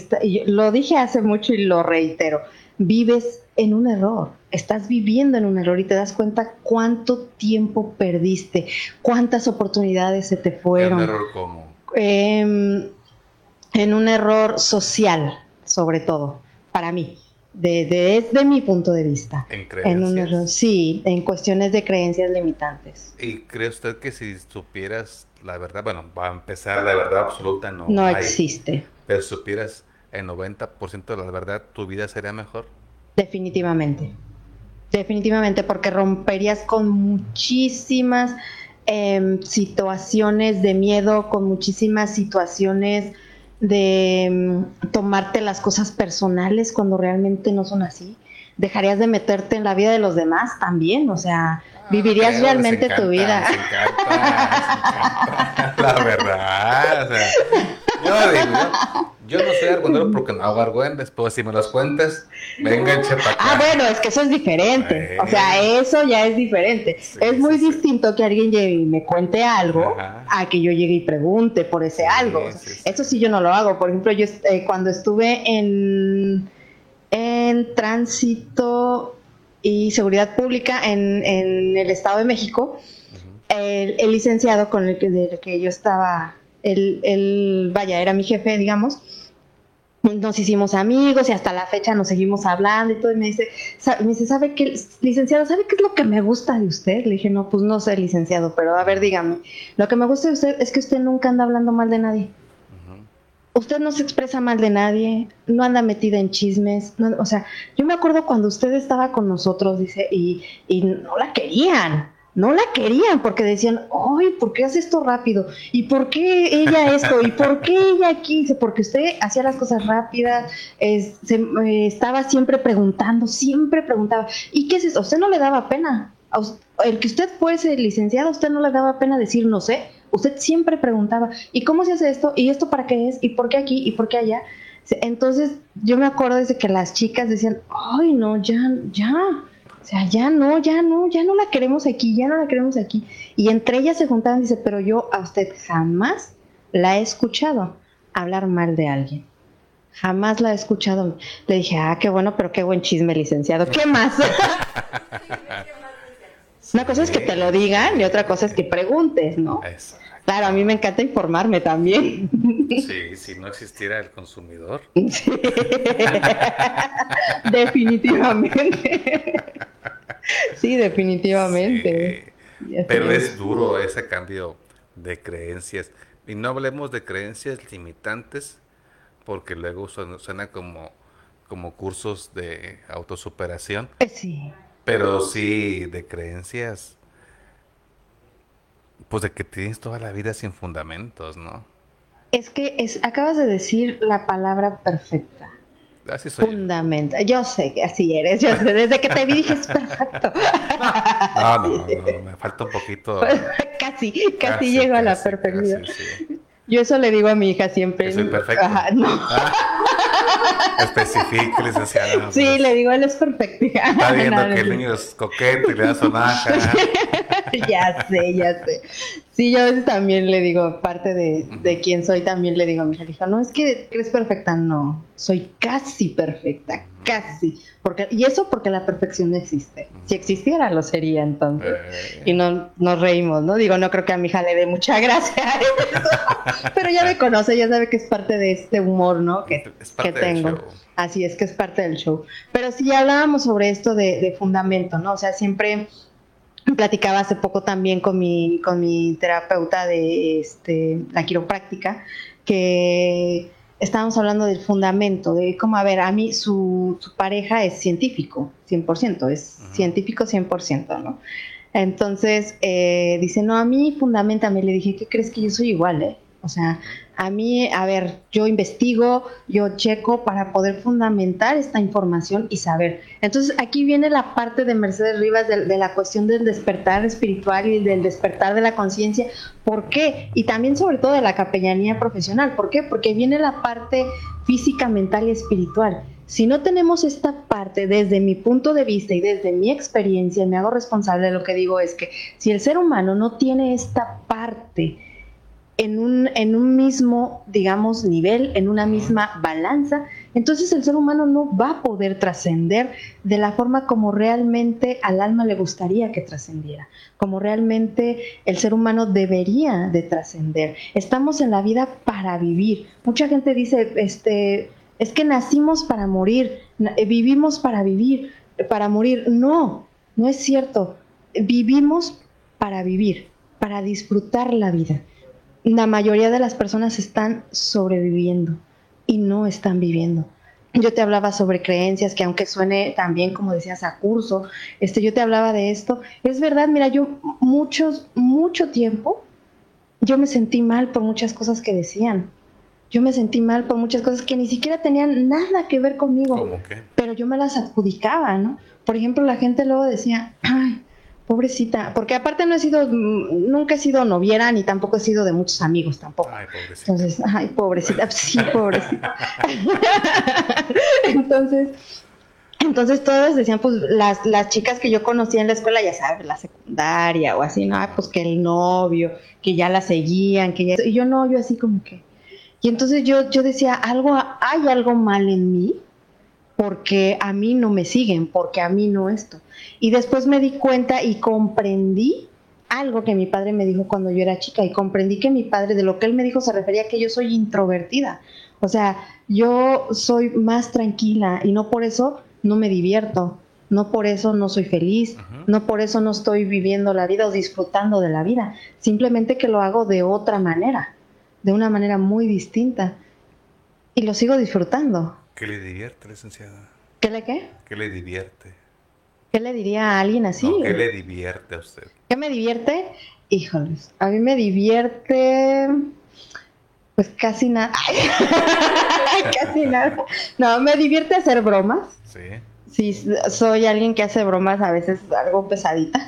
lo dije hace mucho y lo reitero, vives en un error, estás viviendo en un error y te das cuenta cuánto tiempo perdiste, cuántas oportunidades se te fueron. ¿En un error cómo? Em, en un error social, sobre todo, para mí, desde mi punto de vista. ¿En creencias? En un error, sí, en cuestiones de creencias limitantes. ¿Y cree usted que si supieras la verdad, bueno, va a empezar la verdad absoluta, no, no existe. Pero si supieras el 90% de la verdad, ¿tu vida sería mejor? Definitivamente. Definitivamente, porque romperías con muchísimas em, situaciones de miedo, con muchísimas situaciones de em, tomarte las cosas personales cuando realmente no son así. Dejarías de meterte en la vida de los demás también, o sea, ah, vivirías realmente tu vida. la verdad, o sea, yo digo, yo no soy argüendero porque no hago argüendes, pues si me los cuentas, venga, para Ah, bueno, es que eso es diferente. O sea, eso ya es diferente. es muy distinto que alguien llegue y me cuente algo a que yo llegue y pregunte por ese algo. Eso sí yo no lo hago. Por ejemplo, yo eh, cuando estuve en, en tránsito y seguridad pública en, en el Estado de México, el, el, licenciado con el que, del que yo estaba el, vaya, era mi jefe, digamos, nos hicimos amigos y hasta la fecha nos seguimos hablando y todo. Y me dice, me dice, ¿sabe qué, licenciado, ¿sabe qué es lo que me gusta de usted? Le dije, no, pues no sé, licenciado, pero a ver, dígame. Lo que me gusta de usted es que usted nunca anda hablando mal de nadie. Usted no se expresa mal de nadie, no anda metida en chismes. o sea, yo me acuerdo cuando usted estaba con nosotros, dice, y, y no la querían no la querían porque decían, ay, ¿por qué hace esto rápido? ¿Y por qué ella esto? ¿Y por qué ella aquí? Porque usted hacía las cosas rápidas, eh, estaba siempre preguntando, siempre preguntaba, ¿y qué es eso? ¿A usted no le daba pena? el que usted fuese licenciado, usted no le daba pena decir no sé. Usted siempre preguntaba, ¿y cómo se hace esto? ¿Y esto para qué es? ¿Y por qué aquí? ¿Y por qué allá? Entonces, yo me acuerdo de que las chicas decían, ay, no, ya, ya o sea, ya no, ya no, ya no la queremos aquí, ya no la queremos aquí. Y entre ellas se juntaban y dice, pero yo a usted jamás la he escuchado hablar mal de alguien. Jamás la he escuchado. Le dije, ah, qué bueno, pero qué buen chisme, licenciado. ¿Qué más? Una cosa es que te lo digan y otra cosa es que preguntes, ¿no? Claro, a mí me encanta informarme también. Sí, si no existiera el consumidor. Definitivamente. Sí, definitivamente. Pero es duro ese cambio de creencias. Y no hablemos de creencias limitantes, porque luego suena, como, como cursos de autosuperación. Eh, sí. Pero sí de creencias, pues de que tienes toda la vida sin fundamentos, ¿no? Es que es, acabas de decir la palabra perfecta. Así soy. Fundamento. Yo sé que así eres. Yo sé, desde que te vi dije es perfecto. No, no, no, me falta un poquito. casi, casi, llego a la perfección. Yo eso le digo a mi hija siempre. soy perfecto. Ajá, no. Ah, especifique, licenciada. Sí, pues. le digo, él es perfecto. Está viendo que el niño es coqueto y le da sonaja. ya sé, ya sé. Sí, yo a veces también le digo, parte de, de quién soy, también le digo a mi hija, no, es que eres perfecta, no, soy casi perfecta, casi. Porque, y eso porque la perfección no existe. Si existiera, lo sería entonces. Eh, Y no, nos reímos, ¿no? Digo, no creo que a mi hija le dé mucha gracia eso, pero ya me conoce, ya sabe que es parte de este humor, ¿no? Que, es que del tengo. show. Así es que es parte del show. Pero sí hablábamos sobre esto de, de fundamento, ¿no? O sea, siempre platicaba hace poco también con mi, con mi terapeuta de este, la quiropráctica, que estábamos hablando del fundamento, de cómo, a ver, a mí su, su pareja es científico, 100%, es Ujú. científico 100%, ¿no? Entonces, eh, dice, no, a mí fundamentame. Le dije, ¿qué crees que yo soy igual, eh? O sea, a mí, a ver, yo investigo, yo checo para poder fundamentar esta información y saber. Entonces, aquí viene la parte de Mercedes Rivas de, la cuestión del despertar espiritual y del despertar de la conciencia. ¿Por qué? Y también sobre todo de la capellanía profesional. ¿Por qué? Porque viene la parte física, mental y espiritual. Si no tenemos esta parte desde mi punto de vista y desde mi experiencia, me hago responsable de lo que digo, es que si el ser humano no tiene esta parte en un, en un mismo, digamos, nivel, en una misma balanza, entonces el ser humano no va a poder trascender de la forma como realmente al alma le gustaría que trascendiera, como realmente el ser humano debería de trascender. Estamos en la vida para vivir. Mucha gente dice, este, es que nacimos para morir, eh, vivimos para vivir, para morir. No, no es cierto. Vivimos para vivir, para disfrutar la vida. La mayoría de las personas están sobreviviendo y no están viviendo. Yo te hablaba sobre creencias que aunque suene también, como decías, a curso, este, yo te hablaba de esto. Es verdad, mira, yo muchos, mucho tiempo, yo me sentí mal por muchas cosas que decían. Yo me sentí mal por muchas cosas que ni siquiera tenían nada que ver conmigo pero yo me las adjudicaba, ¿no? Por ejemplo, la gente luego decía, ay, pobrecita, porque aparte no he sido, nunca he sido noviera ni tampoco he sido de muchos amigos tampoco. Ay, pobrecito. Entonces, ay, pobrecita, sí, pobrecita. entonces, entonces todas decían, pues las, las chicas que yo conocía en la escuela, ya sabes, la secundaria o así, no, Ay, pues que el novio, que ya la seguían, que ya... Y yo no, yo así como que... Y entonces yo, yo decía, algo, hay algo mal en mí, porque a mí no me siguen, porque a mí no esto. Y después me di cuenta y comprendí algo que mi padre me dijo cuando yo era chica y comprendí que mi padre de lo que él me dijo se refería a que yo soy introvertida. O sea, yo soy más tranquila y no por eso no me divierto, no por eso no soy feliz, no por eso no estoy viviendo la vida o disfrutando de la vida, simplemente que lo hago de otra manera, de una manera muy distinta y lo sigo disfrutando. ¿Qué le divierte, licenciada? ¿Qué le qué? ¿Qué le divierte? ¿Qué le diría a alguien así? No, ¿Qué le divierte a usted? ¿Qué me divierte? Híjoles, a mí me divierte pues casi nada. casi nada. No, me divierte hacer bromas. Sí. Sí, soy alguien que hace bromas a veces algo pesaditas.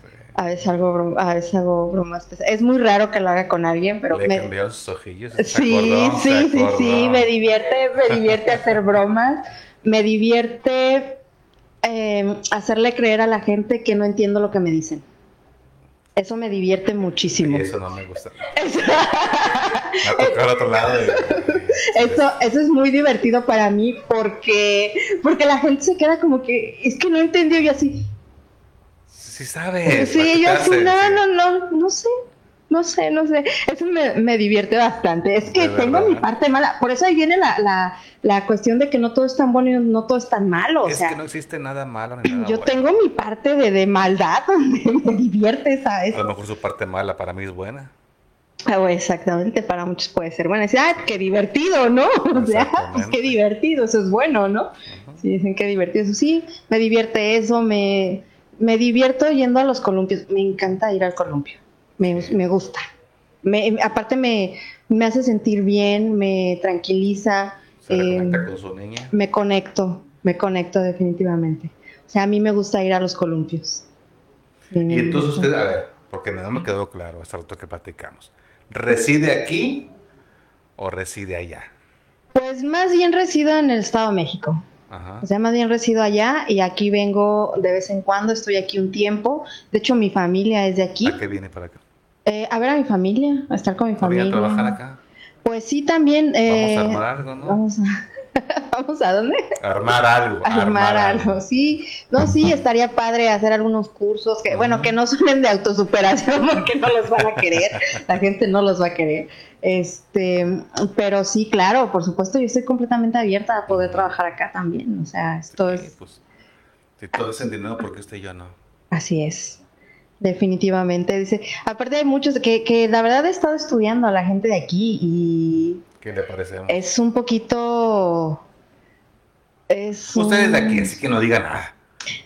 sí. A veces algo a veces hago bromas pesadas. Es muy raro que lo haga con alguien, pero le me cambiaron sus ojillos. ¿se Sí, acordó? sí, ¿Se sí, sí, me divierte, me divierte hacer bromas, me divierte eh, hacerle creer a la gente que no entiendo lo que me dicen. Eso me divierte muchísimo. Y eso no me gusta. Me ha tocado al otro lado. y- Eso, eso es muy divertido para mí porque, porque la gente se queda como que, es que no entendió y así. Sí sabes. Sí, ¿para qué yo así, no, no, no, no sé. No sé, no sé. Eso me, me divierte bastante. Es que tengo mi parte mala. Por eso ahí viene la, la, la cuestión de que no todo es tan bueno y no todo es tan malo. O es sea, que no existe nada malo ni nada yo bueno. tengo mi parte de, de maldad donde me divierte, ¿sabes? A lo mejor su parte mala para mí es buena. Ah, bueno, exactamente, para muchos puede ser bueno. Decir, ah, qué divertido, ¿no? O sea, pues qué divertido, eso es bueno, ¿no? Sí, dicen qué divertido. Eso sí, me divierte eso, me, me divierto yendo a los columpios. Me encanta ir al columpio, me, me gusta. Me, aparte me, me hace sentir bien, me tranquiliza, Se eh, reconecta con su niña. me conecto, me conecto definitivamente. O sea, a mí me gusta ir a los columpios. Y entonces usted, a ver, porque no me quedó claro hasta el rato que platicamos. ¿Reside aquí o reside allá? Pues más bien resido en el Estado de México. Ajá. O sea, más bien resido allá y aquí vengo de vez en cuando, estoy aquí un tiempo. De hecho, mi familia es de aquí. ¿A qué viene para acá? Eh, a ver a mi familia, a estar con mi ¿No viene familia. a trabajar acá? Pues sí, también. eh, Vamos a armar algo, ¿no? vamos a- ¿Vamos a dónde? Armar algo. Armar, algo. sí. No, sí, estaría padre hacer algunos cursos que, bueno, que no suenen de autosuperación porque no los van a querer, la gente no los va a querer. Este, pero sí, claro, por supuesto, yo estoy completamente abierta a poder trabajar acá también. O sea, esto es. Pues, si todo es en dinero, ¿por qué usted y yo no? Así es. Definitivamente, dice. Aparte hay muchos que, que la verdad he estado estudiando a la gente de aquí y... ¿Qué le parece? Es un poquito... Es Ustedes de aquí, así que no digan nada.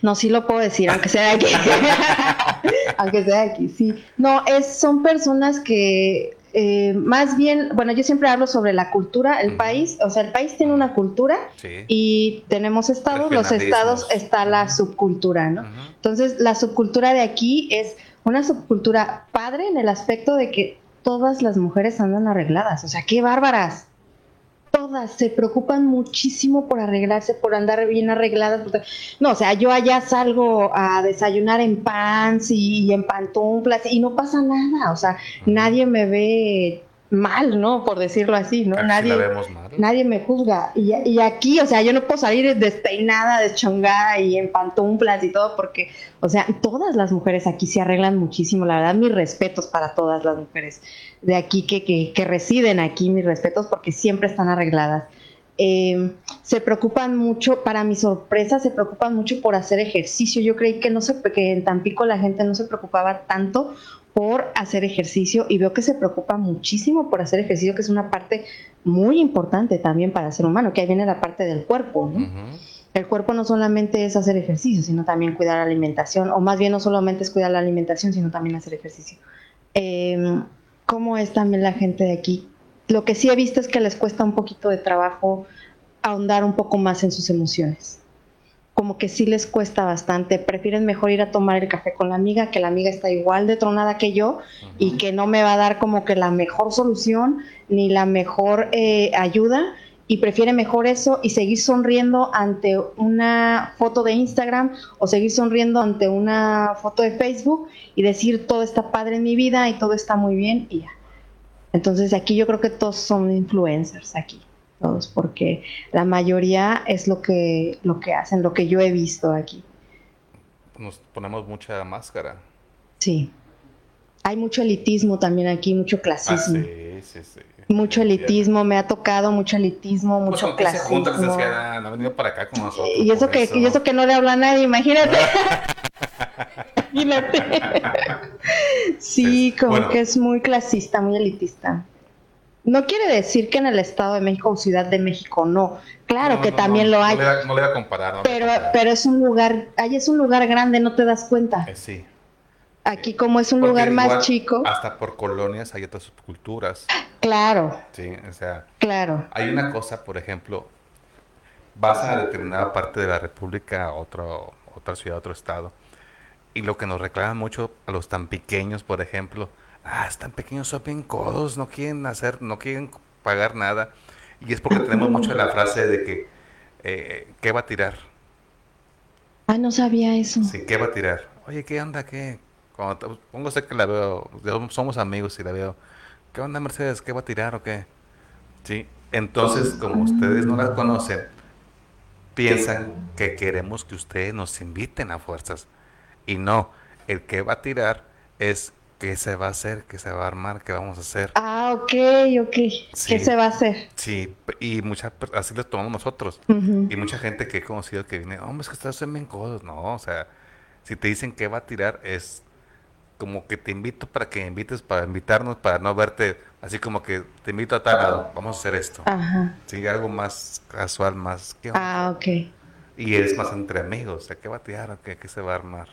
No, sí lo puedo decir, aunque sea de aquí. aunque sea de aquí, sí. No, es, son personas que eh, más bien, bueno, yo siempre hablo sobre la cultura, el país, o sea, el país tiene una cultura y tenemos estados, los estados está la subcultura, ¿no? Entonces, la subcultura de aquí es una subcultura padre en el aspecto de que todas las mujeres andan arregladas, o sea, qué bárbaras todas se preocupan muchísimo por arreglarse, por andar bien arregladas. No, o sea, yo allá salgo a desayunar en pants y, en pantuflas y no pasa nada. O sea, nadie me ve mal, ¿no? Por decirlo así, ¿no? nadie, nadie me juzga. Y, y, aquí, o sea, yo no puedo salir despeinada, deschongada y en pantuflas y todo porque, o sea, todas las mujeres aquí se arreglan muchísimo. La verdad, mis respetos para todas las mujeres de aquí que, que, que residen aquí, mis respetos porque siempre están arregladas. Eh, se preocupan mucho, para mi sorpresa, se preocupan mucho por hacer ejercicio. Yo creí que no sé, que en Tampico la gente no se preocupaba tanto por hacer ejercicio y veo que se preocupa muchísimo por hacer ejercicio, que es una parte muy importante también para el ser humano, que ahí viene la parte del cuerpo. El cuerpo no solamente es hacer ejercicio, sino también cuidar la alimentación, o más bien no solamente es cuidar la alimentación, sino también hacer ejercicio. Em, ¿Cómo es también la gente de aquí? Lo que sí he visto es que les cuesta un poquito de trabajo ahondar un poco más en sus emociones como que sí les cuesta bastante. Prefieren mejor ir a tomar el café con la amiga, que la amiga está igual de tronada que yo y que no me va a dar como que la mejor solución ni la mejor eh, ayuda. Y prefiere mejor eso y seguir sonriendo ante una foto de Instagram o seguir sonriendo ante una foto de Facebook y decir todo está padre en mi vida y todo está muy bien y ya. Entonces aquí yo creo que todos son influencers aquí porque la mayoría es lo que, lo que hacen, lo que yo he visto aquí. Nos ponemos mucha máscara. Sí. Hay mucho elitismo también aquí, mucho clasismo. Ah, sí, sí, sí. Mucho elitismo, me ha tocado mucho elitismo, pues mucho clasismo. venido para acá con nosotros. Y eso, que, y eso que no le habla a nadie, imagínate. imagínate. sí, como que es muy clasista, muy elitista. No quiere decir que en el Estado de México o Ciudad de México no. Claro que también lo hay. No le, voy a comparar. pero, pero es un lugar, ahí es un lugar grande, no te das cuenta. Eh, sí. Aquí como es un lugar más chico. Hasta por colonias hay otras subculturas. Claro. Sí, o sea. Claro. Hay una cosa, por ejemplo, vas a determinada parte de la República, otro, otra ciudad, otro estado, y lo que nos reclaman mucho a los tan pequeños, por ejemplo, ah, están pequeños, son bien codos, no quieren hacer, no quieren pagar nada. Y es porque tenemos mucho la frase de que, eh, ¿qué va a tirar? Ah, no sabía eso. Sí, ¿qué va a tirar? Oye, ¿qué onda? ¿Qué? Cuando pongo sé que la veo, somos amigos y la veo, ¿qué onda Mercedes? ¿Qué va a tirar o qué? Sí, entonces como ustedes no las conocen, piensan que queremos que ustedes nos inviten a fuerzas. Y no, el que va a tirar es qué se va a hacer, qué se va a armar, qué vamos a hacer. Ah, ok, ok. ¿Qué se va a hacer? Sí, y mucha, así lo tomamos nosotros. Y mucha gente que he conocido que viene, hombre, es que estás en bien cosas. No, o sea, si te dicen que va a tirar, es como que te invito para que invites, para invitarnos, para no verte así como que te invito a tal lado, vamos a hacer esto. Ajá. Sí, algo más casual, más... ¿qué ah, ok. Y es más entre amigos, o sea, ¿qué va a tirar o qué, qué se va a armar?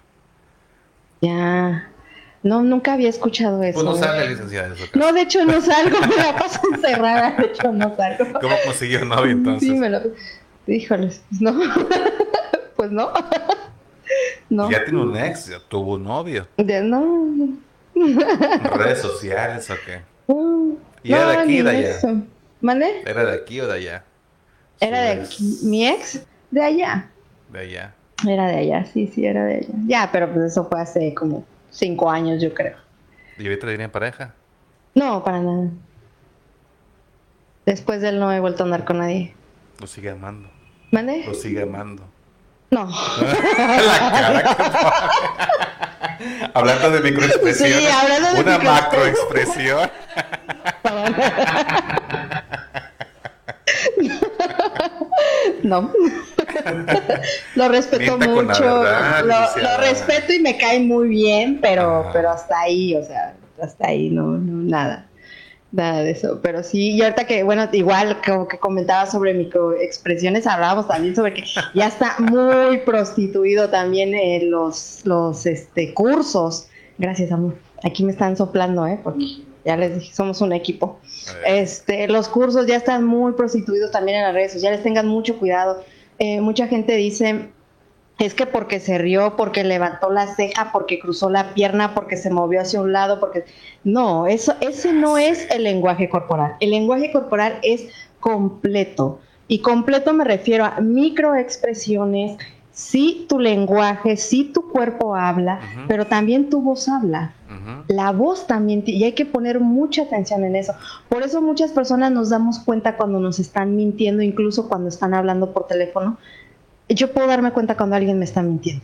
Ya. No, nunca había escuchado eso. Pues no sale, licenciada. No, de hecho no salgo, me la paso encerrada, de hecho no salgo. ¿Cómo consiguió novio entonces? Sí, me lo... Híjoles, no. pues no. no. Ya tiene un ex, ya tuvo un novio. De, no. ¿Redes sociales o qué? ¿Y era de aquí o de allá? ¿Mande? ¿Era de aquí o de allá? ¿Era de aquí? ¿Mi ex? De allá. De allá. Era de allá, sí, sí, era de allá. Ya, pero pues eso fue hace como cinco años, yo creo. ¿Y ahorita tiene pareja? No, para nada. Después de él no he vuelto a andar con nadie. Lo sigue amando. ¿Mande? Lo sigue amando. No. la cara que Hablando de microexpresión. Sí, hablando de Una macroexpresión. No. lo respeto Mienta mucho. verdad, lo, lo respeto y me cae muy bien, pero, Ah. pero hasta ahí, o sea, hasta ahí no, no, nada. Nada de eso. Pero sí, y ahorita que, bueno, igual como que comentaba sobre microexpresiones, hablábamos también sobre que ya está muy prostituido también eh, los, los este, cursos. Gracias, amor. Aquí me están soplando, ¿eh? Porque ya les dije, somos un equipo. Este, los cursos ya están muy prostituidos también en las redes sociales, tengan mucho cuidado. Eh, mucha gente dice, es que porque se rió, porque levantó la ceja, porque cruzó la pierna, porque se movió hacia un lado, porque... No, eso, ese no es el lenguaje corporal. El lenguaje corporal es completo. Y completo me refiero a microexpresiones, sí tu lenguaje, sí tu cuerpo habla, pero también tu voz habla. La voz también, y hay que poner mucha atención en eso. Por eso muchas personas nos damos cuenta cuando nos están mintiendo, incluso cuando están hablando por teléfono. Yo puedo darme cuenta cuando alguien me está mintiendo.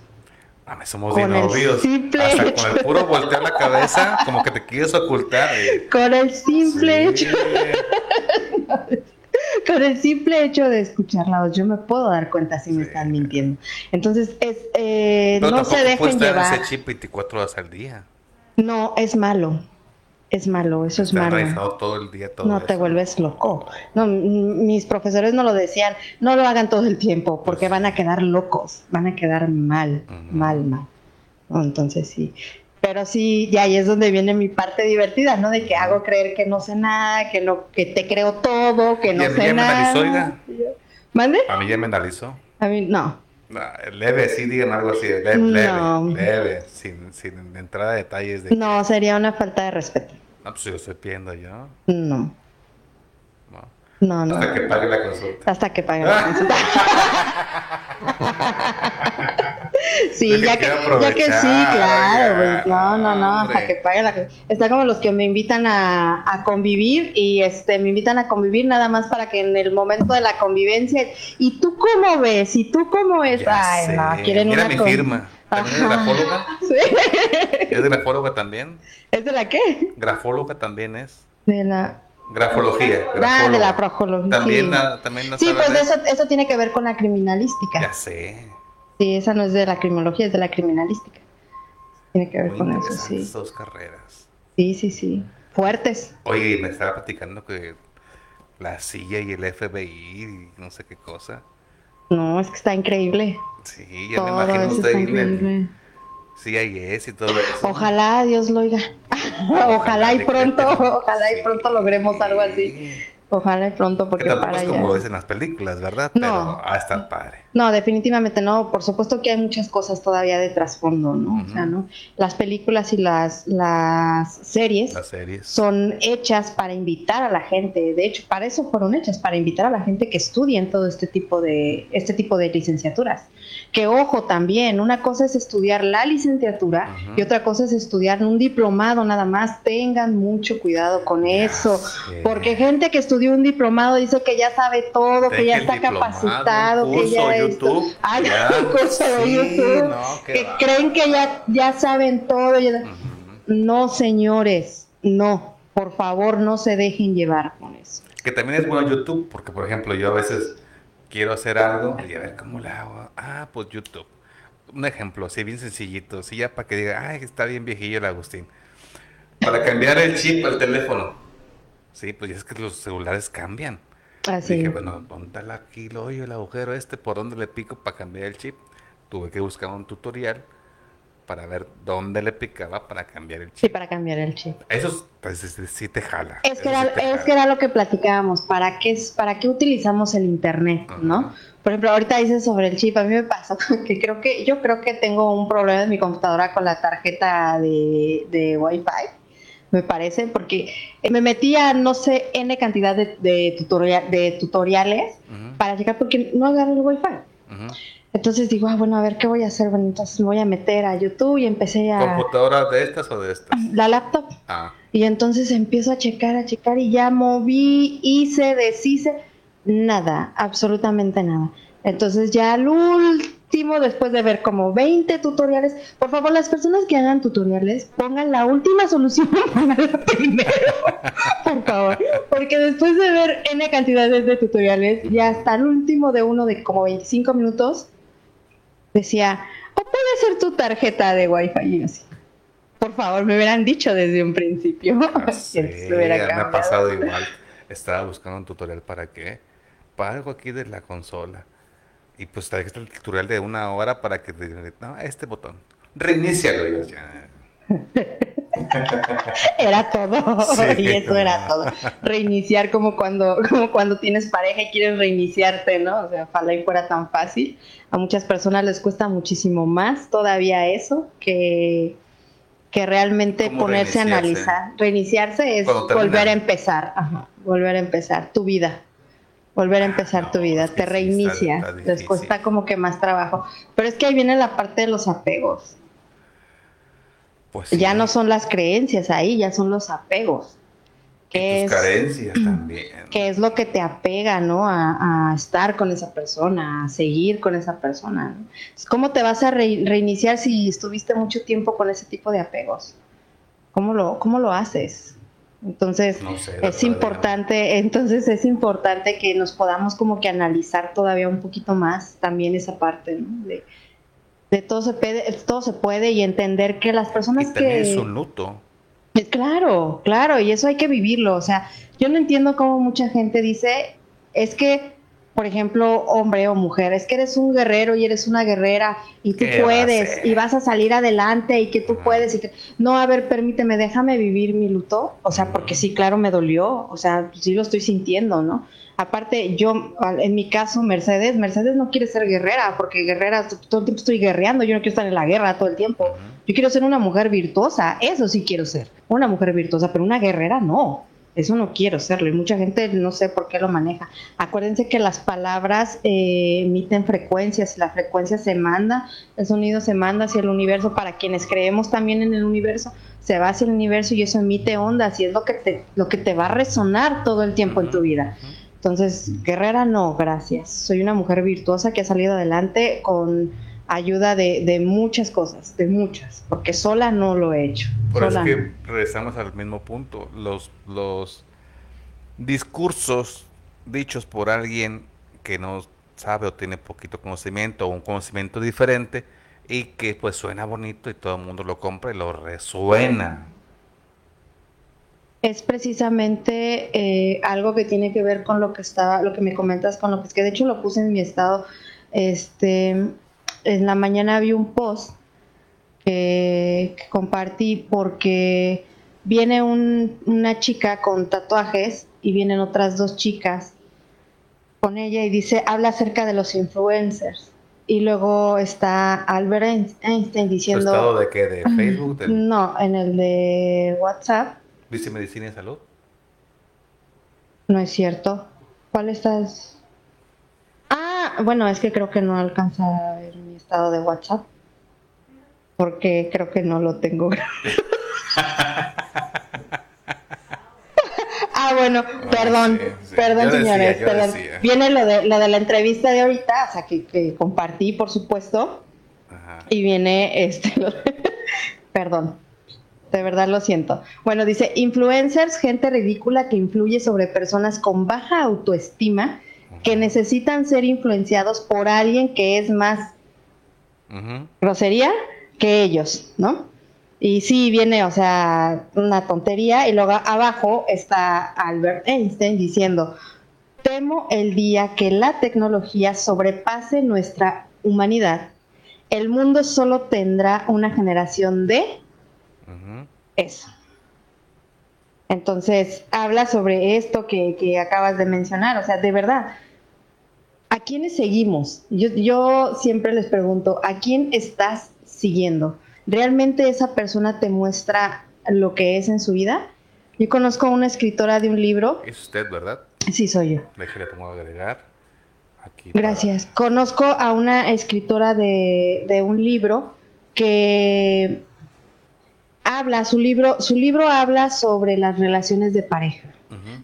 Mames, somos Con bien el obvios. simple Hasta hecho. con el puro voltear la cabeza, como que te quieres ocultar. eh. Con el simple Sí. hecho, con el simple hecho de escuchar la voz, yo me puedo dar cuenta si me están mintiendo. Entonces, es, eh, no se dejen llevar. ese chip 24 horas al día. No, es malo. Es malo, eso es malo. todo el día, todo no te vuelves loco. No, mis profesores no lo decían, no lo hagan todo el tiempo porque Pues- van a quedar locos, van a quedar mal, mal, mal. Entonces sí. Pero sí, ya ahí es donde viene mi parte divertida, ¿no? De que hago creer que no sé nada, que lo que te creo todo, que Y no sé ya me nada. analizó, oiga. ¿Mande? A mí ya me analizó. A mí no. Ah, Leve, sí, dígame algo así. Leve, No. leve, leve, sin, sin entrar a detalles de. No, sería una falta de respeto. No, pues yo estoy pidiendo yo. No. No. No, no. Hasta que pague la consulta. Hasta que paguen la consulta. sí, Es que ya que, ya que sí, claro, pues, no, no, no, hasta que paguen la. Está como los que me invitan a, a convivir y este me invitan a convivir nada más para que en el momento de la convivencia, ¿y tú cómo ves? ¿Y tú cómo ves? Ya Ay, sé. no, quieren Mira una mi con- firma. ¿También es grafóloga? Sí. ¿Es grafóloga también? ¿Es de la qué? Grafóloga también es. De la Grafología. Ah, de la procología. También, la- también la Sí, pues eso, eso tiene que ver con la criminalística. Ya sé. Sí, esa no es de la criminología, es de la criminalística. Tiene que ver Muy con eso, sí. dos carreras. Sí, sí, sí. Fuertes. Oye, me estaba platicando que la CIA y el FBI y no sé qué cosa. No, es que está increíble. Sí, ya me Todo imagino eso usted está ahí en el increíble. CIS y todo eso. Ojalá Dios lo oiga. Ojalá y pronto, ojalá y pronto logremos algo así. Ojalá y pronto, Que porque tampoco para es como allá. es en las películas, ¿verdad? No. Pero va a estar padre. No, definitivamente no. Por supuesto que hay muchas cosas todavía de trasfondo, ¿no? O sea, ¿no? Las películas y las, las series Las series. son hechas para invitar a la gente. De hecho, para eso fueron hechas, para invitar a la gente que estudie en todo este tipo de, este tipo de licenciaturas. Que ojo también, una cosa es estudiar la licenciatura y otra cosa es estudiar un diplomado nada más. Tengan mucho cuidado con eso. Porque gente que estudió un diplomado dice que ya sabe todo, que ya está capacitado, un que ya curso, esto. YouTube, Ay, ya. un curso de Sí, YouTube. no, que va. creen que ya, ya saben todo. ya- Ujú. no, señores, no. Por favor, no se dejen llevar con eso. Que también es bueno YouTube, porque por ejemplo yo a veces quiero hacer algo y a ver cómo lo hago. Ah, pues YouTube. Un ejemplo, así bien sencillito, así ya para que diga, ay, está bien viejillo el Agustín. Para cambiar el chip al teléfono. Sí, pues ya es que los celulares cambian. Así. Dije, bueno, ¿dónde está la- aquí el hoyo, el agujero este? ¿Por dónde le pico para cambiar el chip? Tuve que buscar un tutorial para ver dónde le picaba para cambiar el Sí, chip. para cambiar el chip. Eso pues, sí, sí te jala. Es que, era, sí es que era lo que platicábamos, ¿para qué, es- ¿para qué utilizamos el internet? ¿no? Por ejemplo, ahorita dices sobre el chip, a mí me pasó que creo que yo creo que tengo un problema en mi computadora con la tarjeta de, de Wi-Fi, me parece, porque me metía, no sé, N cantidad de, de, tutoria- de tutoriales para llegar porque no agarro el Wi-Fi. Entonces digo, ah, bueno, a ver qué voy a hacer. Bueno, entonces me voy a meter a YouTube y empecé a ¿Computadora de estas o de estas? la laptop. Ah, Y entonces empiezo a checar, a checar y ya moví, hice, deshice. nada, absolutamente nada. Entonces ya al último, después de ver como 20 tutoriales, por favor, las personas que hagan tutoriales, pongan la última solución, pongan primero, por favor. Porque después de ver N cantidades de tutoriales, ya hasta el último de uno de como 25 minutos, decía, o puede ser tu tarjeta de Wi-Fi y así. Por favor, me hubieran dicho desde un principio. Sí, me ha pasado igual. Estaba buscando un tutorial para qué. Para algo aquí de la consola. Y pues está el tutorial de una hora para que no, este botón. Reinícialo. Ya. era todo. y eso era todo. Reiniciar como cuando, como cuando tienes pareja y quieres reiniciarte, ¿no? O sea, ojalá y fuera tan fácil. A muchas personas les cuesta muchísimo más todavía eso que, que realmente ponerse a analizar. Reiniciarse es volver a empezar. Ajá, volver a empezar tu vida volver a empezar tu vida, te reinicia, les cuesta como que más trabajo. Pero es que ahí viene la parte de los apegos. Pues ya no son las creencias ahí, ya son los apegos. Que es, carencias también. Que es lo que te apega, ¿no? A, estar con esa persona, a seguir con esa persona. ¿Cómo te vas a reiniciar si estuviste mucho tiempo con ese tipo de apegos? ¿Cómo lo, cómo lo haces? Entonces es importante, entonces es importante que nos podamos como que analizar todavía un poquito más también esa parte, de, de, todo se puede, todo se puede y entender que las personas que es un luto. Claro, claro, y eso hay que vivirlo. O sea, yo no entiendo cómo mucha gente dice, es que por ejemplo, hombre o mujer, es que eres un guerrero y eres una guerrera y tú puedes y vas a salir adelante y que tú puedes y que no, a ver, permíteme, déjame vivir mi luto, o sea, porque sí, claro, me dolió, o sea, sí lo estoy sintiendo, ¿no? Aparte, yo, en mi caso, Mercedes, Mercedes no quiere ser guerrera, porque guerrera, todo el tiempo estoy guerreando, yo no quiero estar en la guerra todo el tiempo. Yo quiero ser una mujer virtuosa, eso sí quiero ser, una mujer virtuosa, pero una guerrera no. Eso no quiero serlo y mucha gente no sé por qué lo maneja. Acuérdense que las palabras eh, emiten frecuencias y la frecuencia se manda, el sonido se manda hacia el universo. Para quienes creemos también en el universo, se va hacia el universo y eso emite ondas y es lo que te, lo que te va a resonar todo el tiempo en tu vida. Entonces, guerrera no, gracias. Soy una mujer virtuosa que ha salido adelante con ayuda de, muchas cosas, de muchas, porque sola no lo he hecho. Por eso que regresamos al mismo punto. Los, los discursos dichos por alguien que no sabe o tiene poquito conocimiento o un conocimiento diferente y que pues suena bonito y todo el mundo lo compra y lo resuena. Es precisamente eh, algo que tiene que ver con lo que estaba, lo que me comentas con lo que es que de hecho lo puse en mi estado, este, en la mañana vi un post que, compartí porque viene una chica con tatuajes y vienen otras dos chicas con ella y dice, habla acerca de los influencers. Y luego está Albert Einstein diciendo... estado de qué? ¿De Facebook? No, en el de WhatsApp. ¿Dice medicina y salud? No es cierto. ¿Cuál estás? Ah, bueno, es que creo que no alcanza a ver estado de WhatsApp. Porque creo que no lo tengo. ah, bueno, perdón, perdón, señores. Viene lo de, lo de la entrevista de ahorita, o sea, que, compartí, por supuesto. Y viene este. perdón. De verdad lo siento. Bueno, dice, influencers, gente ridícula que influye sobre personas con baja autoestima que necesitan ser influenciados por alguien que es más grosería que ellos, ¿no? Y sí viene, o sea, una tontería y luego abajo está Albert Einstein diciendo, temo el día que la tecnología sobrepase nuestra humanidad. El mundo solo tendrá una generación de eso. Entonces, habla sobre esto que, que acabas de mencionar, o sea, de verdad, ¿a quiénes seguimos? Yo, siempre les pregunto, ¿a quién estás siguiendo? ¿Realmente esa persona te muestra lo que es en su vida? Yo conozco a una escritora de un libro. Es usted, ¿verdad? Sí, soy yo. Déjale pongo a agregar. Gracias. Conozco a una escritora de, de un libro que habla, su libro, su libro habla sobre las relaciones de pareja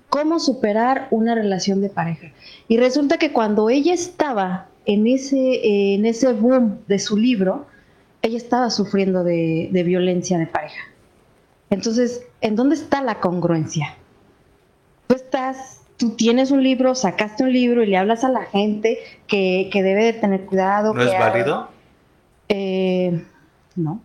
cómo superar una relación de pareja. Y resulta que cuando ella estaba en ese, en ese boom de su libro, ella estaba sufriendo de, de violencia de pareja. Entonces, ¿en dónde está la congruencia? Tú estás tú tienes un libro, sacaste un libro y le hablas a la gente que, debe de tener cuidado. ¿No es válido? Eh, no.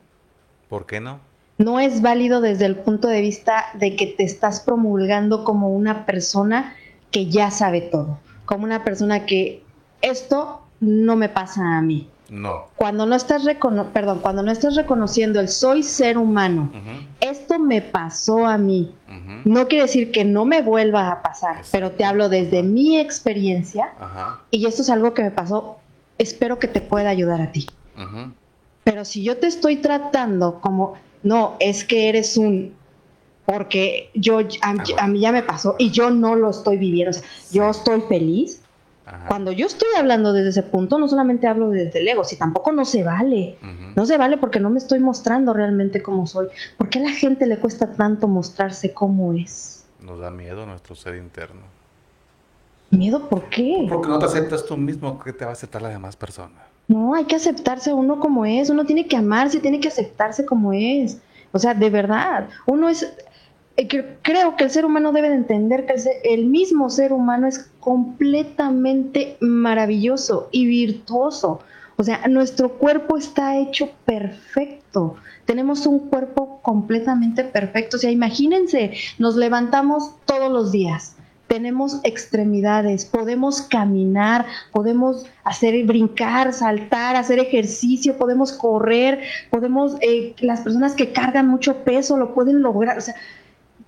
¿Por qué no? No es válido desde el punto de vista de que te estás promulgando como una persona que ya sabe todo, como una persona que esto no me pasa a mí. No. Cuando no estás perdón, cuando no estás reconociendo el soy ser humano, esto me pasó a mí. No quiere decir que no me vuelva a pasar, pero te hablo desde mi experiencia y esto es algo que me pasó. Espero que te pueda ayudar a ti. Pero si yo te estoy tratando como, no, es que eres un, porque yo a, mí ya me pasó y yo no lo estoy viviendo. O sea, yo estoy feliz, cuando yo estoy hablando desde ese punto, no solamente hablo desde el ego, si tampoco no se vale. No se vale porque no me estoy mostrando realmente cómo soy. ¿Por qué a la gente le cuesta tanto mostrarse cómo es? Nos da miedo nuestro ser interno. ¿Miedo por qué? Porque no te aceptas tú mismo, que te va a aceptar la demás persona? No, hay que aceptarse uno como es, uno tiene que amarse, tiene que aceptarse como es. O sea, de verdad, uno es, creo que el ser humano debe de entender que el, mismo ser humano es completamente maravilloso y virtuoso. O sea, nuestro cuerpo está hecho perfecto. Tenemos un cuerpo completamente perfecto. O sea, imagínense, nos levantamos todos los días. Tenemos extremidades, podemos caminar, podemos hacer brincar, saltar, hacer ejercicio, podemos correr, podemos, eh, las personas que cargan mucho peso lo pueden lograr. O sea,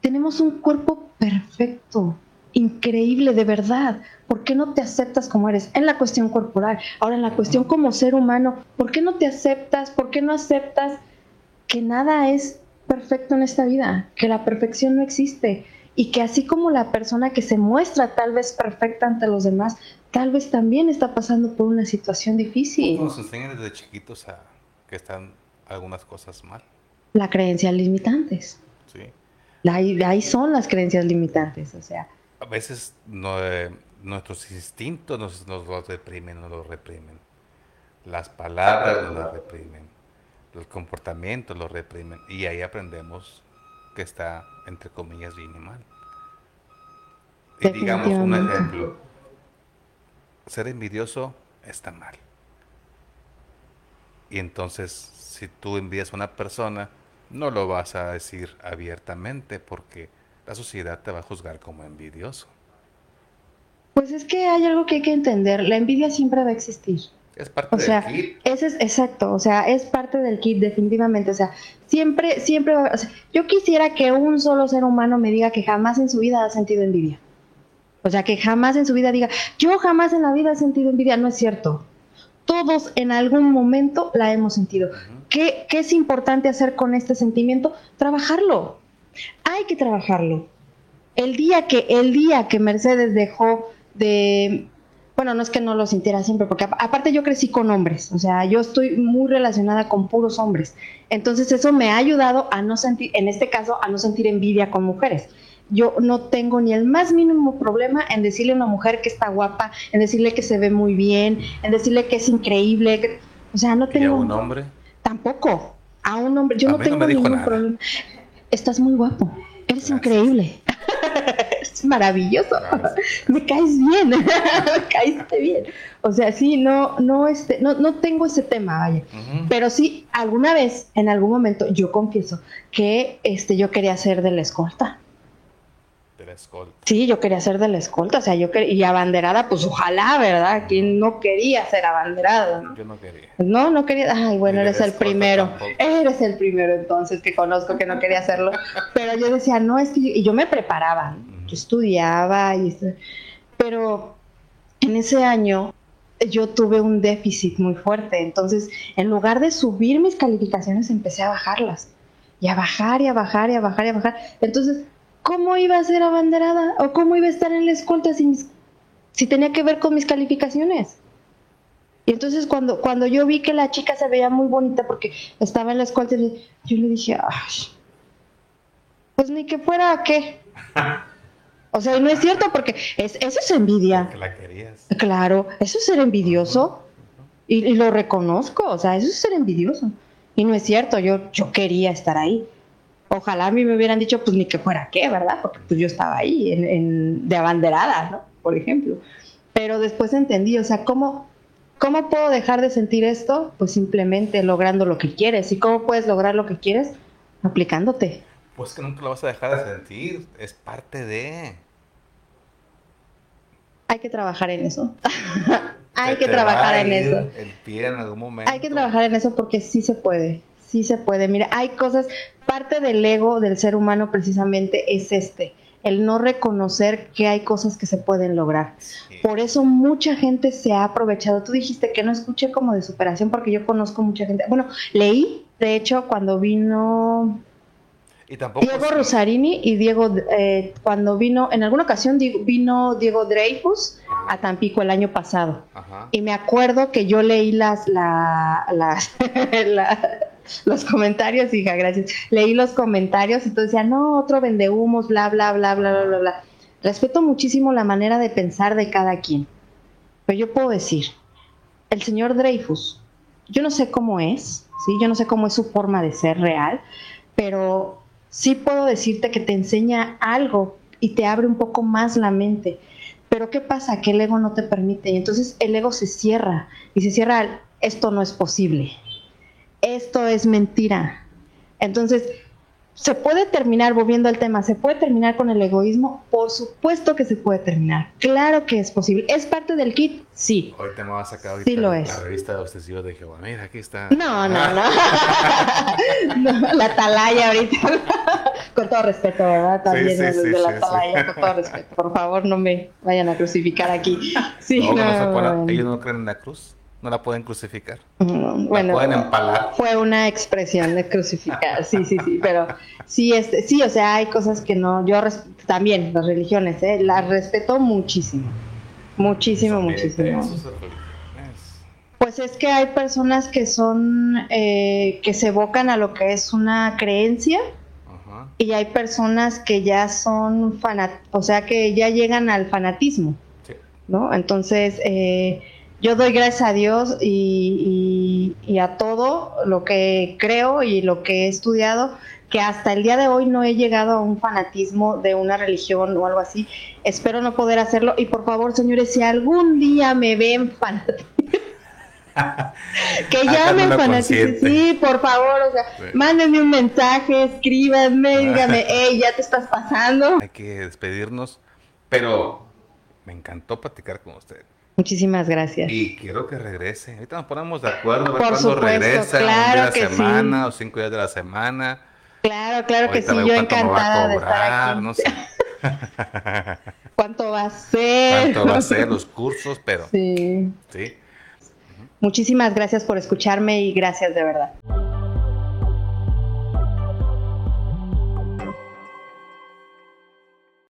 tenemos un cuerpo perfecto, increíble, de verdad. ¿Por qué no te aceptas como eres? En la cuestión corporal. Ahora, en la cuestión como ser humano, ¿por qué no te aceptas? ¿Por qué no aceptas que nada es perfecto en esta vida? Que la perfección no existe. Y que así como la persona que se muestra tal vez perfecta ante los demás, tal vez también está pasando por una situación difícil. Nos enseñan desde chiquitos a que están algunas cosas mal. La creencia limitantes. Sí. Ahí, son las creencias limitantes, o sea. A veces eh, nuestros instintos nos, nos los reprimen, nos los reprimen. Las palabras nos las reprimen. Los comportamientos los reprimen. Y ahí aprendemos que está, entre comillas, bien y mal. Y digamos un ejemplo. Ser envidioso está mal. Y entonces, si tú envías a una persona, no lo vas a decir abiertamente porque la sociedad te va a juzgar como envidioso. Pues es que hay algo que hay que entender, la envidia siempre va a existir. Es parte o sea, del kit. Ese es exacto, o sea, es parte del kit definitivamente, o sea, siempre siempre va, yo quisiera que un solo ser humano me diga que jamás en su vida ha sentido envidia. O sea, que jamás en su vida diga, yo jamás en la vida he sentido envidia, no es cierto todos en algún momento la hemos sentido. ¿Qué, es importante hacer con este sentimiento? Trabajarlo. Hay que trabajarlo. El día que, el día que Mercedes dejó de bueno, no es que no lo sintiera siempre, porque aparte yo crecí con hombres, o sea, yo estoy muy relacionada con puros hombres. Entonces eso me ha ayudado a no sentir, en este caso, a no sentir envidia con mujeres yo no tengo ni el más mínimo problema en decirle a una mujer que está guapa, en decirle que se ve muy bien, en decirle que es increíble. o sea, no tengo. ¿Y a un hombre? Tampoco. A un hombre. Yo no tengo ningún problema. Estás muy guapo. Eres increíble. es maravilloso. Me caes bien. Me caíste bien. O sea, sí, no, no, este, no, no tengo ese tema, vaya. Pero sí, alguna vez, en algún momento, yo confieso que este, yo quería ser de la escolta escolta. Sí, yo quería ser de la escolta, o sea, yo quería, y abanderada, pues ojalá, ¿verdad? ¿Quién no quería ser abanderada? Yo no quería. No, no quería, ay, bueno, eres el primero, eres el primero entonces que conozco que no quería hacerlo, pero yo decía, no, es que, y yo me preparaba, yo estudiaba, y, pero en ese año yo tuve un déficit muy fuerte, entonces en lugar de subir mis calificaciones empecé a bajarlas, y a bajar, y a bajar, y a bajar, y a bajar, entonces ¿cómo iba a ser abanderada? ¿O cómo iba a estar en la escolta si, si tenía que ver con mis calificaciones? Y entonces cuando, cuando yo vi que la chica se veía muy bonita porque estaba en la escolta, yo le dije, Ay, pues ni que fuera qué. O sea, no es cierto porque es, eso es envidia. Que la querías. Claro, eso es ser envidioso. Y, y lo reconozco, o sea, eso es ser envidioso. Y no es cierto, yo, yo quería estar ahí. Ojalá a mí me hubieran dicho, pues ni que fuera qué, ¿verdad? Porque pues yo estaba ahí, en, en- de abanderada, ¿no? Por ejemplo. Pero después entendí, o sea, ¿cómo, ¿cómo puedo dejar de sentir esto? Pues simplemente logrando lo que quieres. ¿Y cómo puedes lograr lo que quieres? Aplicándote. Pues que nunca lo vas a dejar de sentir. Es parte de. Hay que trabajar en eso. Hay que trabajar en eso. El pie en algún momento. Hay que trabajar en eso porque sí se puede, sí se puede. Mira, hay cosas, parte del ego del ser humano precisamente es este, el no reconocer que hay cosas que se pueden lograr. Sí. Por eso mucha gente se ha aprovechado. Tú dijiste que no escuché como de superación porque yo conozco mucha gente. Bueno, leí, de hecho, cuando vino Y tampoco. Diego Rosarini y Diego, eh, cuando vino, en alguna ocasión vino Diego Dreyfus a Tampico el año pasado. Ajá. Y me acuerdo que yo leí las, la- las, la- los comentarios, hija, gracias. Leí los comentarios todo decía, no, otro vendehumos, bla, bla, bla, bla, bla, bla, bla. Respeto muchísimo la manera de pensar de cada quien. Pero yo puedo decir, el señor Dreyfus, yo no sé cómo es, ¿sí? Yo no sé cómo es su forma de ser real, pero sí puedo decirte que te enseña algo y te abre un poco más la mente. Pero ¿qué pasa? Que el ego no te permite y entonces el ego se cierra y se cierra al, esto no es posible, esto es mentira. Entonces, ¿se puede terminar, volviendo al tema, se puede terminar con el egoísmo? Por supuesto que se puede terminar, claro que es posible. ¿Es parte del kit? Sí. Ahorita me va a sacar ahorita Sí lo la es. revista de obsesivos de Jehová. Mira, aquí está. No, no, no. No, la atalaya ahorita. Con todo respeto, ¿verdad? También Sí, sí, la atalaya, con todo respeto. Por favor, no me vayan a crucificar aquí. Sí, No, no no. Ellos no creen en la cruz. No la pueden crucificar. Bueno, pueden empalar. fue una expresión de crucificar, sí, sí, sí, pero sí, este, sí, o sea, hay cosas que no, yo también las religiones, ¿eh? las respeto muchísimo, muchísimo, muchísimo. Pues es que hay personas que son, eh, que se evocan a lo que es una creencia Ajá. y hay personas que ya son fanat, o sea, que ya llegan al fanatismo. Sí. ¿no? Entonces, eh, yo doy gracias a Dios y, y- y a todo lo que creo y lo que he estudiado, que hasta el día de hoy no he llegado a un fanatismo de una religión o algo así. Espero no poder hacerlo y por favor, señores, si algún día me ven fanatismo. que fanatismo. consciente. Sí, por favor, o sea, Sí. mándenme un mensaje, escríbanme, díganme, hey, ya te estás pasando. Hay que despedirnos. Pero me encantó platicar con usted. Muchísimas gracias. Y quiero que regrese. Ahorita nos ponemos de acuerdo a ver Por supuesto, regresa. un claro día de la sí. semana o cinco días de la semana. Claro, claro que sí, yo cuánto me va a encantada de estar cobrar, aquí. no sé ¿Cuánto va a ser? cuánto va a ser los cursos, pero Sí. sí. Muchísimas gracias por escucharme y gracias de verdad.